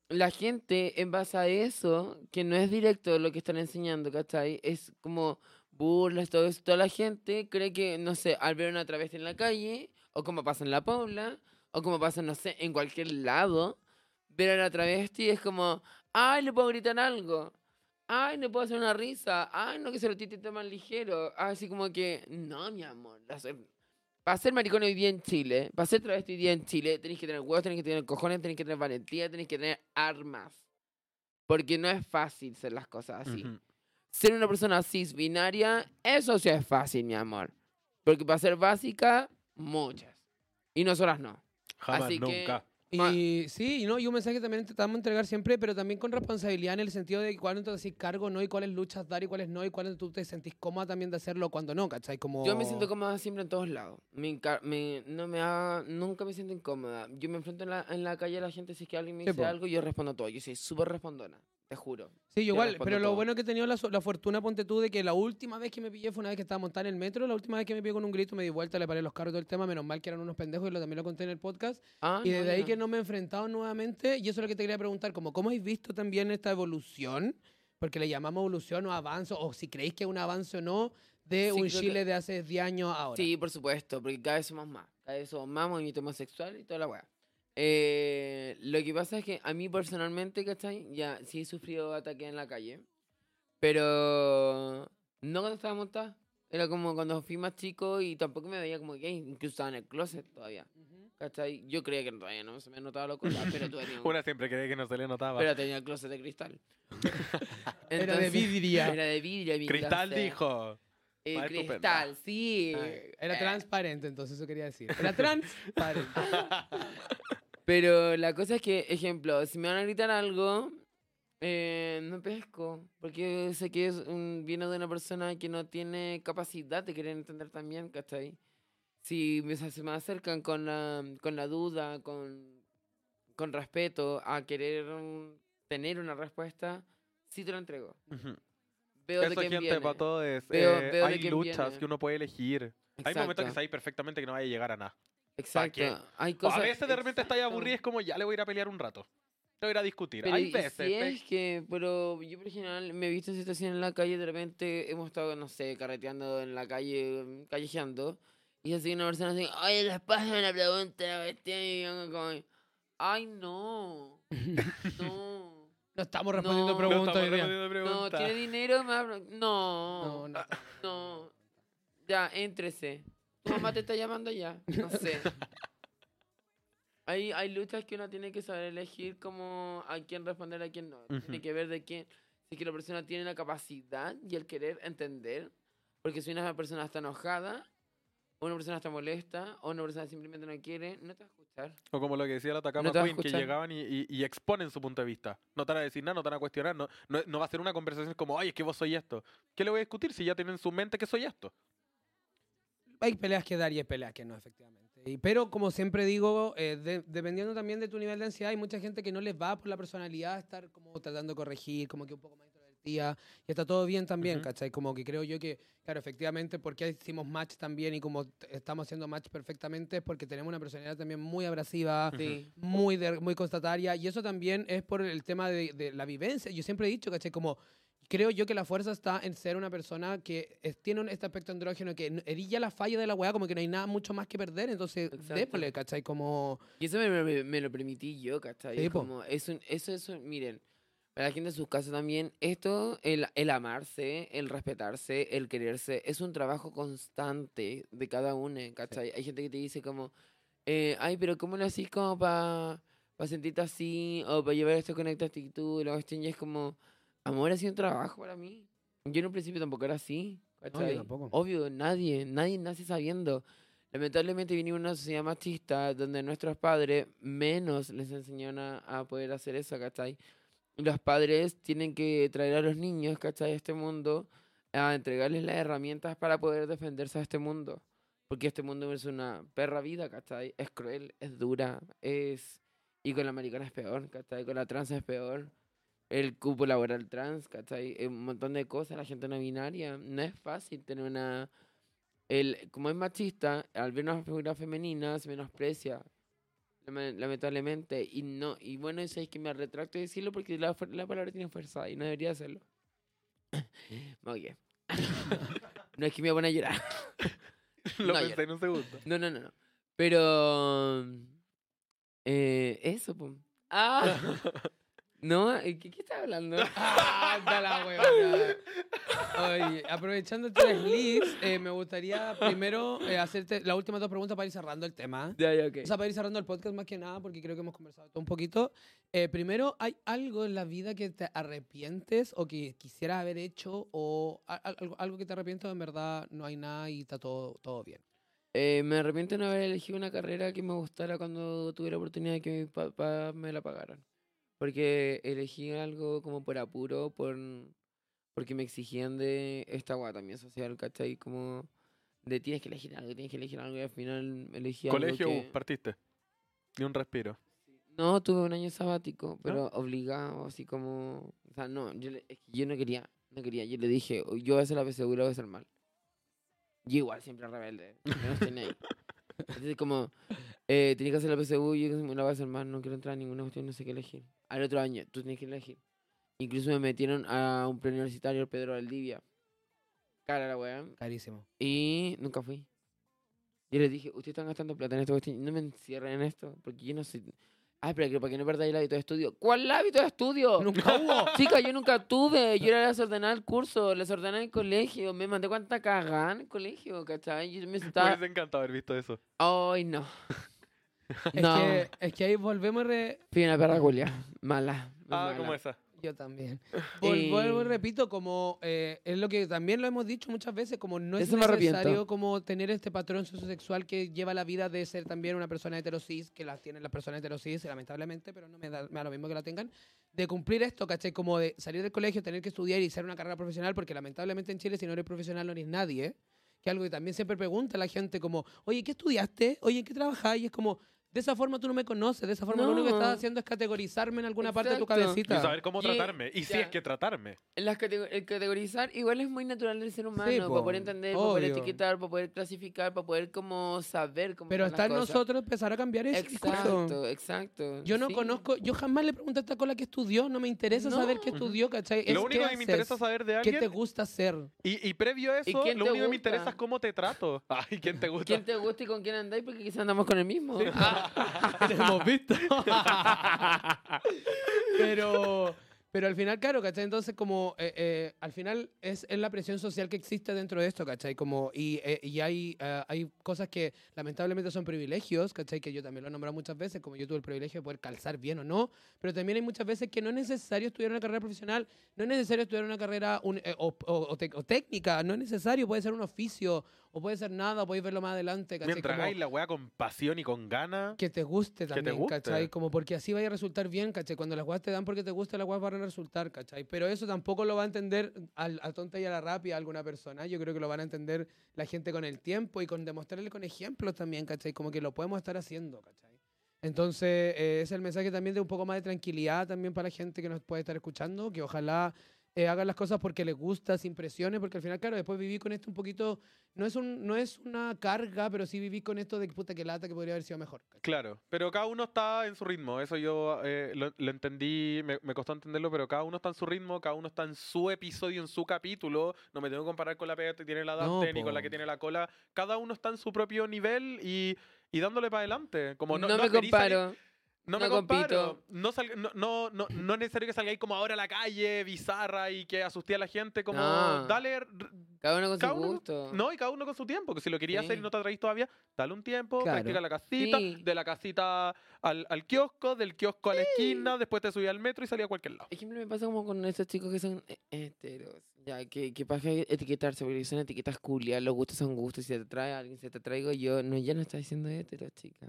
la gente, en base a eso, que no es directo lo que están enseñando, ¿cachai? Es como burlas, todo eso. Toda la gente cree que, no sé, al ver una travesti en la calle, o como pasa en La Paula, o como pasa, no sé, en cualquier lado, ver a la travesti es como, ay, le puedo gritar algo. Ay, no puedo hacer una risa. Ay, no, que se lo titite más ligero. Así como que, no, mi amor. para ser maricón hoy día en Chile, para ser travesti hoy día en Chile, tenéis que tener huevos, tenéis que tener cojones, tenéis que tener valentía, tenéis que tener armas. Porque no es fácil ser las cosas así. Ser una persona cis binaria, eso sí es fácil, mi amor. Porque para ser básica, muchas. Y nosotras no. Jamás, Así que- nunca. Y sí, y no, y un mensaje también tratamos de entregar siempre, pero también con responsabilidad en el sentido de cuándo te decís cargo no y cuáles luchas dar y cuáles no y cuáles tú te sentís cómoda también de hacerlo cuando no, ¿cachai? Como... Yo me siento cómoda siempre en todos lados. Me, me- no me haga- nunca me siento incómoda. Yo me enfrento en la, en la calle a la gente, si es que alguien me dice algo, yo respondo todo. Yo soy súper respondona, te juro. Sí, yo igual, pero lo todo. bueno que he tenido la, la fortuna, ponte tú, de que la última vez que me pillé fue una vez que estaba montada en el metro, la última vez que me pillé con un grito, me di vuelta, le paré los carros todo el tema, menos mal que eran unos pendejos y lo, también lo conté en el podcast. Ah, Y desde ahí no. que no me he enfrentado nuevamente, y eso es lo que te quería preguntar, como cómo habéis visto también esta evolución, porque le llamamos evolución o avance, o si creéis que es un avance o no, de Sí, un creo que- Chile de hace 10 años a ahora. Sí, por supuesto, porque cada vez somos más. Cada vez somos más movimiento homosexual y toda la weá. Eh, lo que pasa es que a mí personalmente, ¿cachai? Ya sí he sufrido ataques en la calle. Pero no cuando estaba montada. Era como cuando fui más chico y tampoco me veía como gay. Incluso estaba en el closet todavía. ¿Cachai? Yo creía que todavía no se me notaba la cosa, pero un- Una siempre cree que no se le notaba. pero tenía el closet de cristal. Era de Entonces- vidrio. Era de vidrio. mi Cristal closet. dijo. Eh, Ah, cristal, sí. Ay, Era Eh, transparente, entonces eso quería decir. Era transparente. Pero la cosa es que, ejemplo, si me van a gritar algo, eh, no pesco. Porque sé que es un, viene de una persona que no tiene capacidad de querer entender también, ¿cachai? Si me, se me acercan con la, con la duda, con, con respeto, a querer mm, tener una respuesta, sí te lo entrego. Ujú. Veo de Eso, quién gente, viene. para todo es. Veo- eh, veo de hay quién luchas viene. que uno puede elegir. Hay momentos que Exacto, sabéis perfectamente que no vaya a llegar a nada. Exacto. Hay O cosas, a veces de repente estáis exacto. aburrido y es como, ya le voy a ir a pelear un rato. Le voy a ir a discutir. Pero hay y veces. si es que, pero yo por general me he visto en situaciones en la calle, de repente hemos estado, no sé, carreteando en la calle, callejeando, y así una persona así, oye, les paso una pregunta, la cuestión", y yo como, ay, no, no, No estamos respondiendo No. No preguntas estamos hoy día. respondiendo no. ¿tiene dinero? No, No, no. no, ya, éntrese. Tu mamá te está llamando ya, no sé. Hay, hay luchas que uno tiene que saber elegir como a quién responder, a quién no. Tiene Ujú. que ver de quién, si es que la persona tiene la capacidad y el querer entender. Porque si una persona está enojada, o una persona está molesta, o una persona simplemente no quiere, no te va a escuchar. O como lo que decía la Atacama No Queen, que llegaban y, y- y exponen su punto de vista. No te van a decir nada, no te van a cuestionar, no, no, no va a ser una conversación como, ay, es que vos soy esto. ¿Qué le voy a discutir si ya tienen en su mente que soy esto? Hay peleas que dar y hay peleas que no, efectivamente. Y- pero como siempre digo, eh, de- dependiendo también de tu nivel de ansiedad, hay mucha gente que no les va por la personalidad estar como tratando de corregir, como que un poco más introvertida. Y está todo bien también. ¿cachai? Como que creo yo que, claro, efectivamente, porque hicimos match también y como estamos haciendo match perfectamente es porque tenemos una personalidad también muy abrasiva, muy, de- muy constataria. Y eso también es por el tema de, de la vivencia. Yo siempre he dicho, ¿cachai? Como creo yo que la fuerza está en ser una persona que es- tiene un, este aspecto andrógeno que erilla la falla de la weá, como que no hay nada mucho más que perder. Entonces, démosle, ¿cachai? Como. Y eso me, me- me lo permití yo, ¿cachai? Sí, Es como, es un, eso es un- miren, para la gente en sus casas también, esto, el, el amarse, el respetarse, el quererse, es un trabajo constante de cada uno, ¿cachai? Hay gente que te dice como, eh, ay, pero ¿cómo lo hacís como para sentirte así? O para llevar esto con esta actitud, cuestión, y es como, amor, ha sido un trabajo para mí. Yo en un principio tampoco era así, ¿cachai? tampoco. Obvio, nadie, nadie nace sabiendo. Lamentablemente vivimos en una sociedad machista donde nuestros padres menos les enseñaron a, a poder hacer eso, ¿cachai? Los padres tienen que traer a los niños, ¿cachai? A este mundo, a entregarles las herramientas para poder defenderse a este mundo. Porque este mundo es una perra vida, ¿cachai? Es cruel, es dura, es... Y con la americana es peor, ¿cachai? Con la trans es peor. El cupo laboral trans, ¿cachai? Eh, Un montón de cosas, la gente no binaria. No es fácil tener una... El, como es machista, al ver una figura femenina se menosprecia, lame- lamentablemente. Y no y bueno, eso es que me retracto de decirlo porque la, la palabra tiene fuerza y no debería hacerlo. Oye. no es que me voy a poner a llorar. Lo No, pensé yo- en un segundo. No, no, no, no. Pero... Eh, eso, pues. Ah. No, ¿qué, qué estás hablando? ¡Ah, anda la huevona! Oye, aprovechando tres leads, eh, me gustaría primero eh, hacerte las últimas dos preguntas para ir cerrando el tema. Ya, ya, ok. O sea, para ir cerrando el podcast más que nada, porque creo que hemos conversado todo un poquito. Eh, primero, ¿hay algo en la vida que te arrepientes o que quisieras haber hecho o algo, algo que te arrepientes o en verdad no hay nada y está todo, todo bien? Eh, me arrepiento de no haber elegido una carrera que me gustara cuando tuve la oportunidad de que mis papás me la pagaran. Porque elegí algo como por apuro, por porque me exigían de esta guata también social, ¿cachai? Como de tienes que elegir algo, tienes que elegir algo y al final elegí algo Colegio, que... uh, partiste. Ni un respiro. No, tuve un año sabático, pero obligado, así como... O sea, no, yo, le- es que yo no quería, no quería. Yo le dije, "O yo voy a hacer la PSU y la voy a hacer mal. Yo igual, siempre rebelde. no ahí. Entonces, como, eh, tenía que hacer la PSU y yo la voy a hacer mal, no quiero entrar a ninguna cuestión, no sé qué elegir. Al otro año, tú tienes que elegir. Incluso me metieron a un preuniversitario, Pedro Valdivia. Cara la weá. Carísimo. Y nunca fui. Yo les dije, ustedes están gastando plata en esto, no me encierren en esto, porque yo no sé. Ay, pero que para que no perdáis el hábito de estudio. ¿Cuál hábito de estudio? Nunca hubo. Chica, yo nunca tuve. Yo era desordenada el curso, desordenada el colegio. Me mandé cuánta cagada en el colegio, ¿cachai? Yo me Me estaba. hubiese encantado haber visto eso. Ay, no. Es, No. que, es que ahí volvemos re- Fui una perra culia. Mala. Ah, mala. como esa. Yo también. Vuelvo y repito, como eh, es lo que también lo hemos dicho muchas veces, como no es Eso necesario como tener este patrón sociosexual que lleva la vida de ser también una persona heterosis, que las tienen las personas heterosis, lamentablemente, pero no me da, me da lo mismo que la tengan, de cumplir esto, ¿cachai? Como de salir del colegio, tener que estudiar y ser una carrera profesional, porque lamentablemente en Chile si no eres profesional no eres nadie, ¿eh? que es algo que también siempre pregunta la gente como, oye, ¿qué estudiaste? Oye, ¿en qué trabajás? Y es como, de esa forma tú no me conoces, de esa forma lo único que estás haciendo es categorizarme en alguna parte de tu Exacto. cabecita. Y saber cómo Y- tratarme. Y si ya. es que tratarme. Las el categorizar igual es muy natural del ser humano, po, para poder entender, para poder etiquetar, para poder clasificar, para poder como saber cómo Pero está en nosotros empezar a cambiar ese discurso. Exacto, exacto. Yo no sí. conozco, yo jamás le pregunté a esta cola que estudió, no me interesa saber qué estudió, ¿cachai? Es Lo único qué que me interesa saber de qué alguien. te gusta hacer. Y, y previo a ¿Y eso, lo único que me interesa es cómo te trato. Ay, ¿quién te gusta? ¿Quién te gusta y con quién andáis? Porque quizás andamos con el mismo. Ah, hemos visto. pero, pero al final, claro, ¿cachai? Entonces, como eh, eh, al final es, es la presión social que existe dentro de esto, ¿cachai? Como, y, eh, y hay, eh, hay cosas que lamentablemente son privilegios, ¿cachai? Que yo también lo he nombrado muchas veces, como yo tuve el privilegio de poder calzar bien o no, pero también hay muchas veces que no es necesario estudiar una carrera profesional, no es necesario estudiar una carrera un- eh, o, o- o o técnica, no es necesario, puede ser un oficio, o puede ser nada, o podéis verlo más adelante, ¿cachai? Mientras Como hagáis la weá con pasión y con ganas. que te guste te también, guste. ¿cachai? Como porque así vaya a resultar bien, ¿cachai? Cuando las weas te dan porque te gusta, las weas van a resultar, ¿cachai? Pero eso tampoco lo va a entender al, a tonta y a la rápida alguna persona. Yo creo que lo van a entender la gente con el tiempo y con demostrarle con ejemplos también, ¿cachai? Como que lo podemos estar haciendo, ¿cachai? Entonces, eh, es el mensaje también de un poco más de tranquilidad también para la gente que nos puede estar escuchando, que ojalá eh, hagan las cosas porque les gusta, sin presiones, porque al final, claro, después vivir con esto un poquito, no es, un, no es una carga, pero sí vivir con esto de que puta que lata, que podría haber sido mejor. Claro, pero cada uno está en su ritmo. Eso yo eh, lo, lo entendí, me, me costó entenderlo, pero cada uno está en su ritmo, cada uno está en su episodio, en su capítulo. No me tengo que comparar con la pega que tiene la No, Dante ni con la que tiene la cola. Cada uno está en su propio nivel y, y dándole para adelante. Como no, no, no me salir- No me No comparo. compito. No, sal- no, no, no, no es necesario que salgáis como ahora a la calle, bizarra y que asusté a la gente. Como, No. dale. Cada uno con Cada su uno- gusto. No, y cada uno con su tiempo. Que si lo quería hacer y no te atraís todavía, dale un tiempo, Claro. practica la casita, Sí. de la casita al, al kiosco, del kiosco a la esquina, después te subí al metro y salí a cualquier lado. Ejemplo, me pasa como con esos chicos que son eh, heteros. Ya, que, que pasa etiquetarse, porque son etiquetas culias, los gustos son gustos. Si te trae alguien, si te traigo yo, no, ya no está diciendo hetero, chica.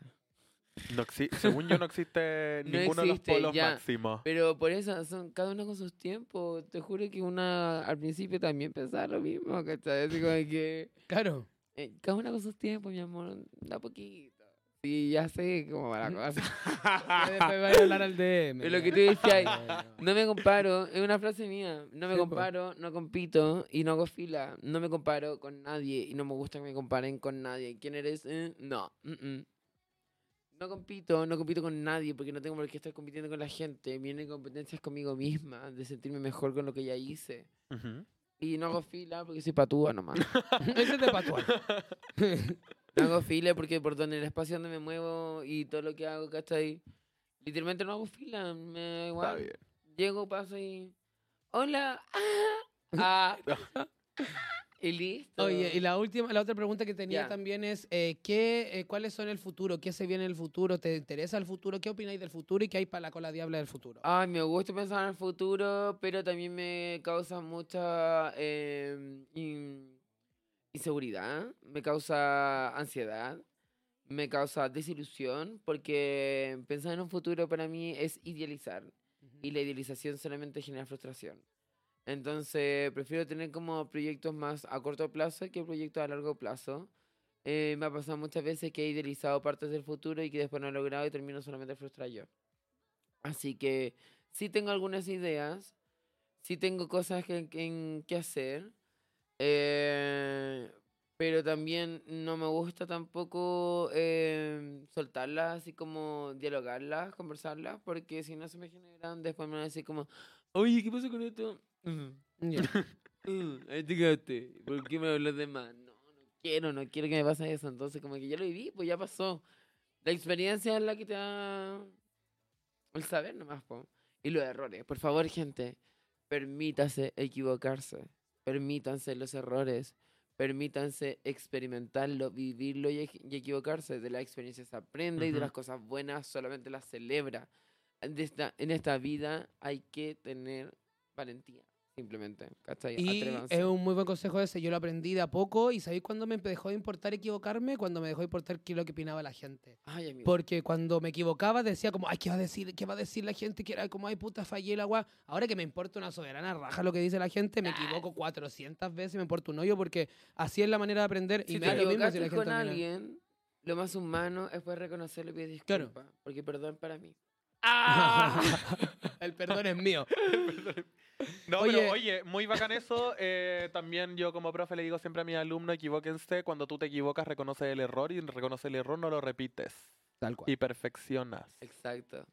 No según yo, no existe No ninguno existe, de los polos ya. máximos. Pero por eso, son cada uno con sus tiempos. Te juro que una al principio también pensaba lo mismo, ¿cachai? Así como que Claro. eh, cada una con sus tiempos, mi amor, da poquito. Sí, ya sé cómo va la cosa. Después va a hablar al DM. Pero lo que tú decías. No me comparo, es una frase mía. No me Sí, po. comparo, no compito y no hago fila. No me comparo con nadie y no me gusta que me comparen con nadie. ¿Quién eres? Eh, no. mm, mm. No compito, no compito con nadie porque no tengo por qué estar compitiendo con la gente. Vienen competencias conmigo misma, de sentirme mejor con lo que ya hice. Ujú. Y no hago fila porque soy patúa nomás. Ese es de patuar. No hago fila porque por donde el espacio donde me muevo y todo lo que hago, ¿cachai? Literalmente no hago fila, me da Está igual. bien. Llego, paso y. ¡Hola! ¡Ah! ah, y listo. Oye, y la última, la otra pregunta que tenía Ya. también es, eh, ¿qué, eh, ¿cuáles son el futuro? ¿Qué se viene en el futuro? ¿Te interesa el futuro? ¿Qué opináis del futuro y qué hay para la cola diabla del futuro? Ay, me gusta pensar en el futuro, pero también me causa mucha eh, in- inseguridad, me causa ansiedad, me causa desilusión, porque pensar en un futuro para mí es idealizar. y la idealización solamente genera frustración. Entonces, prefiero tener como proyectos más a corto plazo que proyectos a largo plazo. Eh, me ha pasado muchas veces que he idealizado partes del futuro y que después no he logrado y termino solamente frustrado yo. Así que sí tengo algunas ideas, sí tengo cosas que, que, que hacer, eh, pero también no me gusta tampoco eh, soltarlas, así como dialogarlas, conversarlas, porque si no se me generan, después me van a decir como, oye, ¿qué pasa con esto? Ujú. Ya. Mm, ahí te quedaste. ¿Por qué me hablas de más? No, no quiero, no quiero que me pase eso. Entonces, como que ya lo viví, pues ya pasó. La experiencia es la que te da el saber nomás, po. Y los errores. Por favor, gente, permítase equivocarse. Permítanse los errores. Permítanse experimentarlo, vivirlo y, y equivocarse. De la experiencia se aprende y de las cosas buenas solamente las celebra. De esta, en esta vida hay que tener valentía, simplemente. ¿cachai? Y Atrévanse. es un muy buen consejo ese, yo lo aprendí de a poco y ¿sabéis cuándo me dejó de importar equivocarme? Cuando me dejó de importar qué es lo que opinaba la gente. Ay, amigo. Porque cuando me equivocaba decía como, ay, ¿qué va a decir? ¿Qué va a decir la gente? Que era como, ay, puta, fallé la agua. Ahora que me importa una soberana raja lo que dice la gente, me equivoco 400 veces, me importa un hoyo porque así es la manera de aprender. si y me te da lo mismo si la gente con opina. alguien, lo más humano es poder reconocerlo y pedir Claro. disculpas. Porque perdón para mí. El perdón es mío. No, Oye. pero oye, muy bacán eso. eh, también yo como profe le digo siempre a mis alumnos, equivóquense. Cuando tú te equivocas, reconoce el error y reconoce el error, no lo repites. Tal cual. Y perfeccionas. Exacto.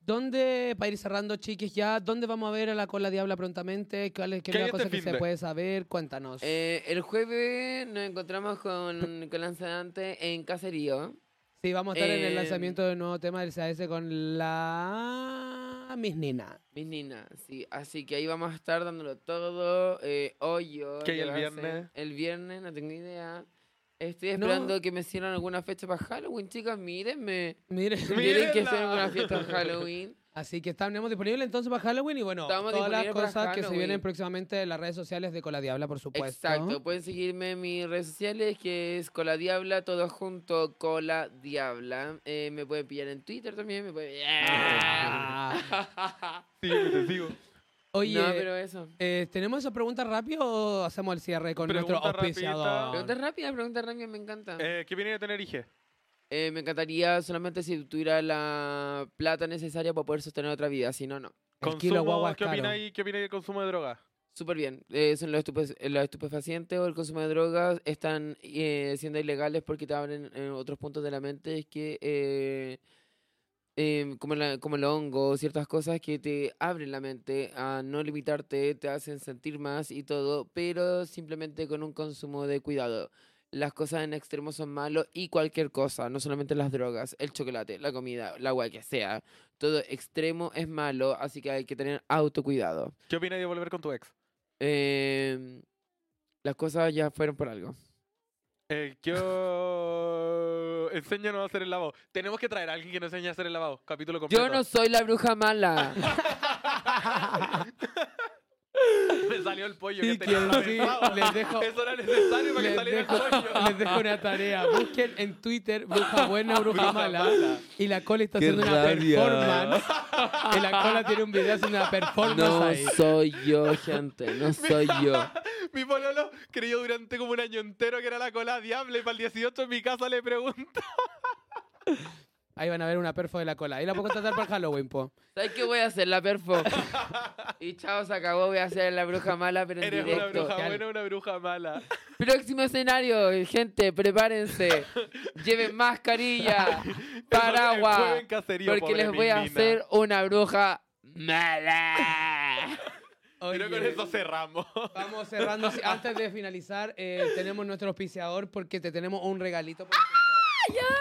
¿Dónde, para ir cerrando, chiquis, ya, dónde vamos a ver a la cola diabla prontamente? ¿Cuál es, qué ¿Qué es la hay cosa este que se puede saber? Cuéntanos. Eh, el jueves nos encontramos con, con Lanzadante en Caserío. sí, vamos a estar en el eh, lanzamiento del nuevo tema del CAS con la Miss Nina. Mis ninas, sí. Así que ahí vamos a estar dándolo todo. Eh, hoyo. ¿Qué hay el viernes? El viernes, no tengo idea. Estoy No. esperando que me cierren alguna fecha para Halloween, chicas. Mírenme. Mire, Tienen que hacer Mírenla. una fiesta en Halloween. Así que estamos disponibles entonces para Halloween y bueno, Estamos todas las disponibles para cosas que se vienen próximamente en las redes sociales de Cola Diabla, por supuesto. Exacto, pueden seguirme en mis redes sociales, que es Cola Diabla, todo junto, Cola Diabla. Eh, me pueden pillar en Twitter también, me pueden... Ah. Sí, te sigo. Oye, no, pero eso. eh, ¿tenemos esa pregunta rápido o hacemos el cierre con nuestro Pregunta auspiciador? Preguntas rápidas, preguntas rápidas, me encanta. Eh, ¿Qué viene de tener IG? Eh, me encantaría solamente si tuviera la plata necesaria para poder sostener otra vida, si no, no. Es ¿Qué opináis ¿Qué opináis del consumo de drogas? Súper bien. Eh, son los, estupe- los estupefacientes o el consumo de drogas están eh, siendo ilegales porque te abren eh, otros puntos de la mente. Es que, eh, em, como, la- como el hongo, ciertas cosas que te abren la mente a no limitarte, te hacen sentir más y todo, pero simplemente con un consumo de cuidado. Las cosas en extremo son malos y cualquier cosa, no solamente las drogas, el chocolate, la comida, el agua que sea. Todo extremo es malo, así que hay que tener autocuidado. ¿Qué opináis de volver con tu ex? Em, las cosas ya fueron por algo. Eh, yo... Enséñanos a hacer el lavado. Tenemos que traer a alguien que nos enseñe a hacer el lavado. Capítulo completo. Yo no soy la bruja mala. Me salió el pollo Sí, que tenía que sí, les dejo- Eso era necesario para que saliera dejo, el pollo. les dejo una tarea. Busquen en Twitter bruja buena, bruja, Bruja mala. Y la cola está Qué haciendo una performance. Y la cola tiene un video haciendo una performance No ahí. soy yo, gente. No soy yo. Mi pololo creyó durante como un año entero que era la cola diable y para el 18 en mi casa le pregunto. Ahí van a ver una perfo de la cola. Ahí la puedo contratar para Halloween, po. ¿Sabes qué voy a hacer? La perfo. Y chao, se acabó. Voy a hacer la bruja mala, pero en Eres una directo. bruja Dale. buena una bruja mala. Próximo escenario, gente, prepárense. Lleven mascarilla, paraguas. Porque les voy a hacer una bruja mala. Pero con eso cerramos. Vamos cerrando. Antes de finalizar, eh, tenemos nuestro auspiciador porque te tenemos un regalito.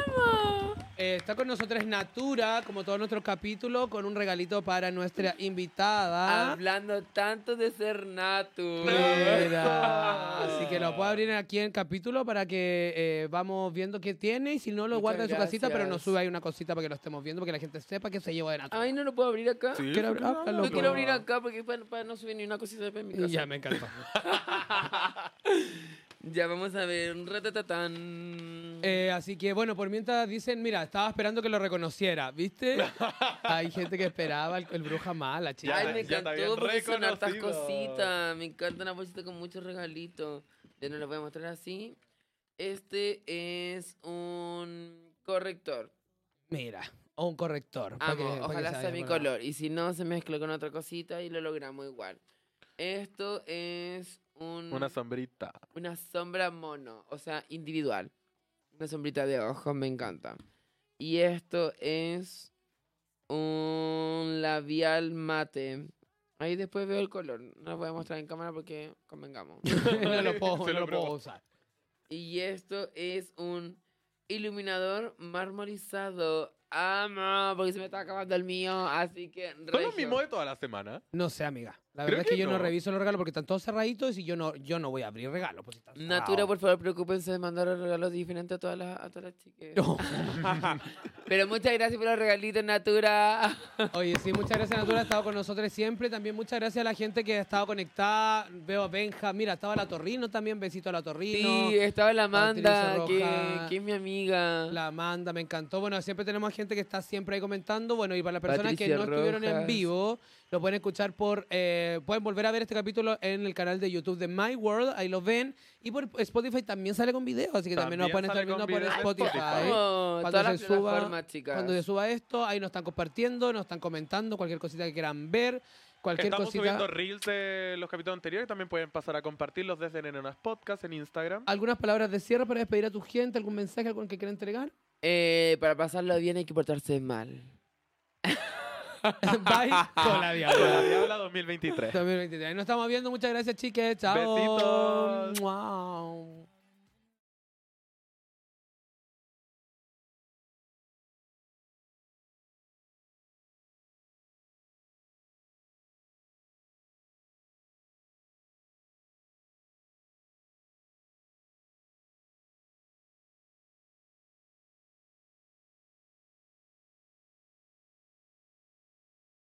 por- Eh, está con nosotros Natura, como todos nuestros capítulos, con un regalito para nuestra invitada. Hablando tanto de ser natu. Mira. Así que lo puedo abrir aquí en el capítulo para que eh, vamos viendo qué tiene y si no lo Muchas guarda en su casita, pero nos sube ahí una cosita para que lo estemos viendo, para que la gente sepa que se lleva de Natura. Ay, no lo puedo abrir acá. Sí, Quiero hablarlo, No quiero abrir acá porque para, para no subir ni una cosita de en mi casa. Ya me encantó. Ya vamos a ver. Ratatatán. Eh, así que bueno, por mientras dicen, mira, estaba esperando que lo reconociera, ¿viste? Hay gente que esperaba el, el bruja mala, chica. Ay, me ya encantó porque son hartas cositas. Me encanta una bolsita con muchos regalitos. Ya no lo voy a mostrar así. Este es un corrector. Mira, o un corrector. Amo, que ojalá se sea vaya mi color. Y si no, se mezcla con otra cosita y lo logramos igual. Esto es un, Una sombrita. una sombra mono, o sea, individual. Una sombrita de ojos, me encanta. Y esto es un labial mate. Ahí después veo el color. No lo voy a mostrar en cámara porque convengamos. no lo puedo, no lo usar. y esto es un iluminador marmorizado. Amo, porque se me está acabando el mío, así que... Son los mismos de toda la semana. No sé, amiga. La Creo verdad es que que yo no. no. reviso los regalos porque están todos cerraditos y yo no, yo no voy a abrir regalos. Pues, están Natura, cerrados. por favor, preocúpense de mandar regalos diferentes a todas las, a todas las chicas. No. Pero muchas gracias por los regalitos, Natura. Oye, sí, muchas gracias, Natura, ha estado con nosotros siempre. También muchas gracias a la gente que ha estado conectada. Veo a Benja, mira, estaba la Torrino también, besito a la Torrino. Sí, estaba la Amanda, que, es mi amiga. La Amanda, me encantó. Bueno, siempre tenemos gente que está siempre ahí comentando. Bueno, y para las personas que no estuvieron en vivo, lo pueden escuchar por. eh, pueden volver a ver este capítulo en el canal de YouTube de My World. Ahí lo ven. Y por Spotify también sale con video. Así que también, nos pueden También estar viendo por Spotify. Spotify. Vamos, Cuando se suba-. Cuando se suba esto, ahí nos están compartiendo, nos están comentando cualquier cosita que quieran ver. Cualquier Estamos cosita. subiendo reels de los capítulos anteriores. También pueden pasar a compartirlos desde Nenas Podcast en Instagram. ¿Algunas palabras de cierre para despedir a tu gente? ¿Algún mensaje, algún que quieran entregar? Eh, para pasarlo bien hay que portarse mal. Bye. Con la La diabla. Diabla 2023. 2023. Ahí nos estamos viendo. Muchas gracias, chiques. Chao. Besitos. Wow.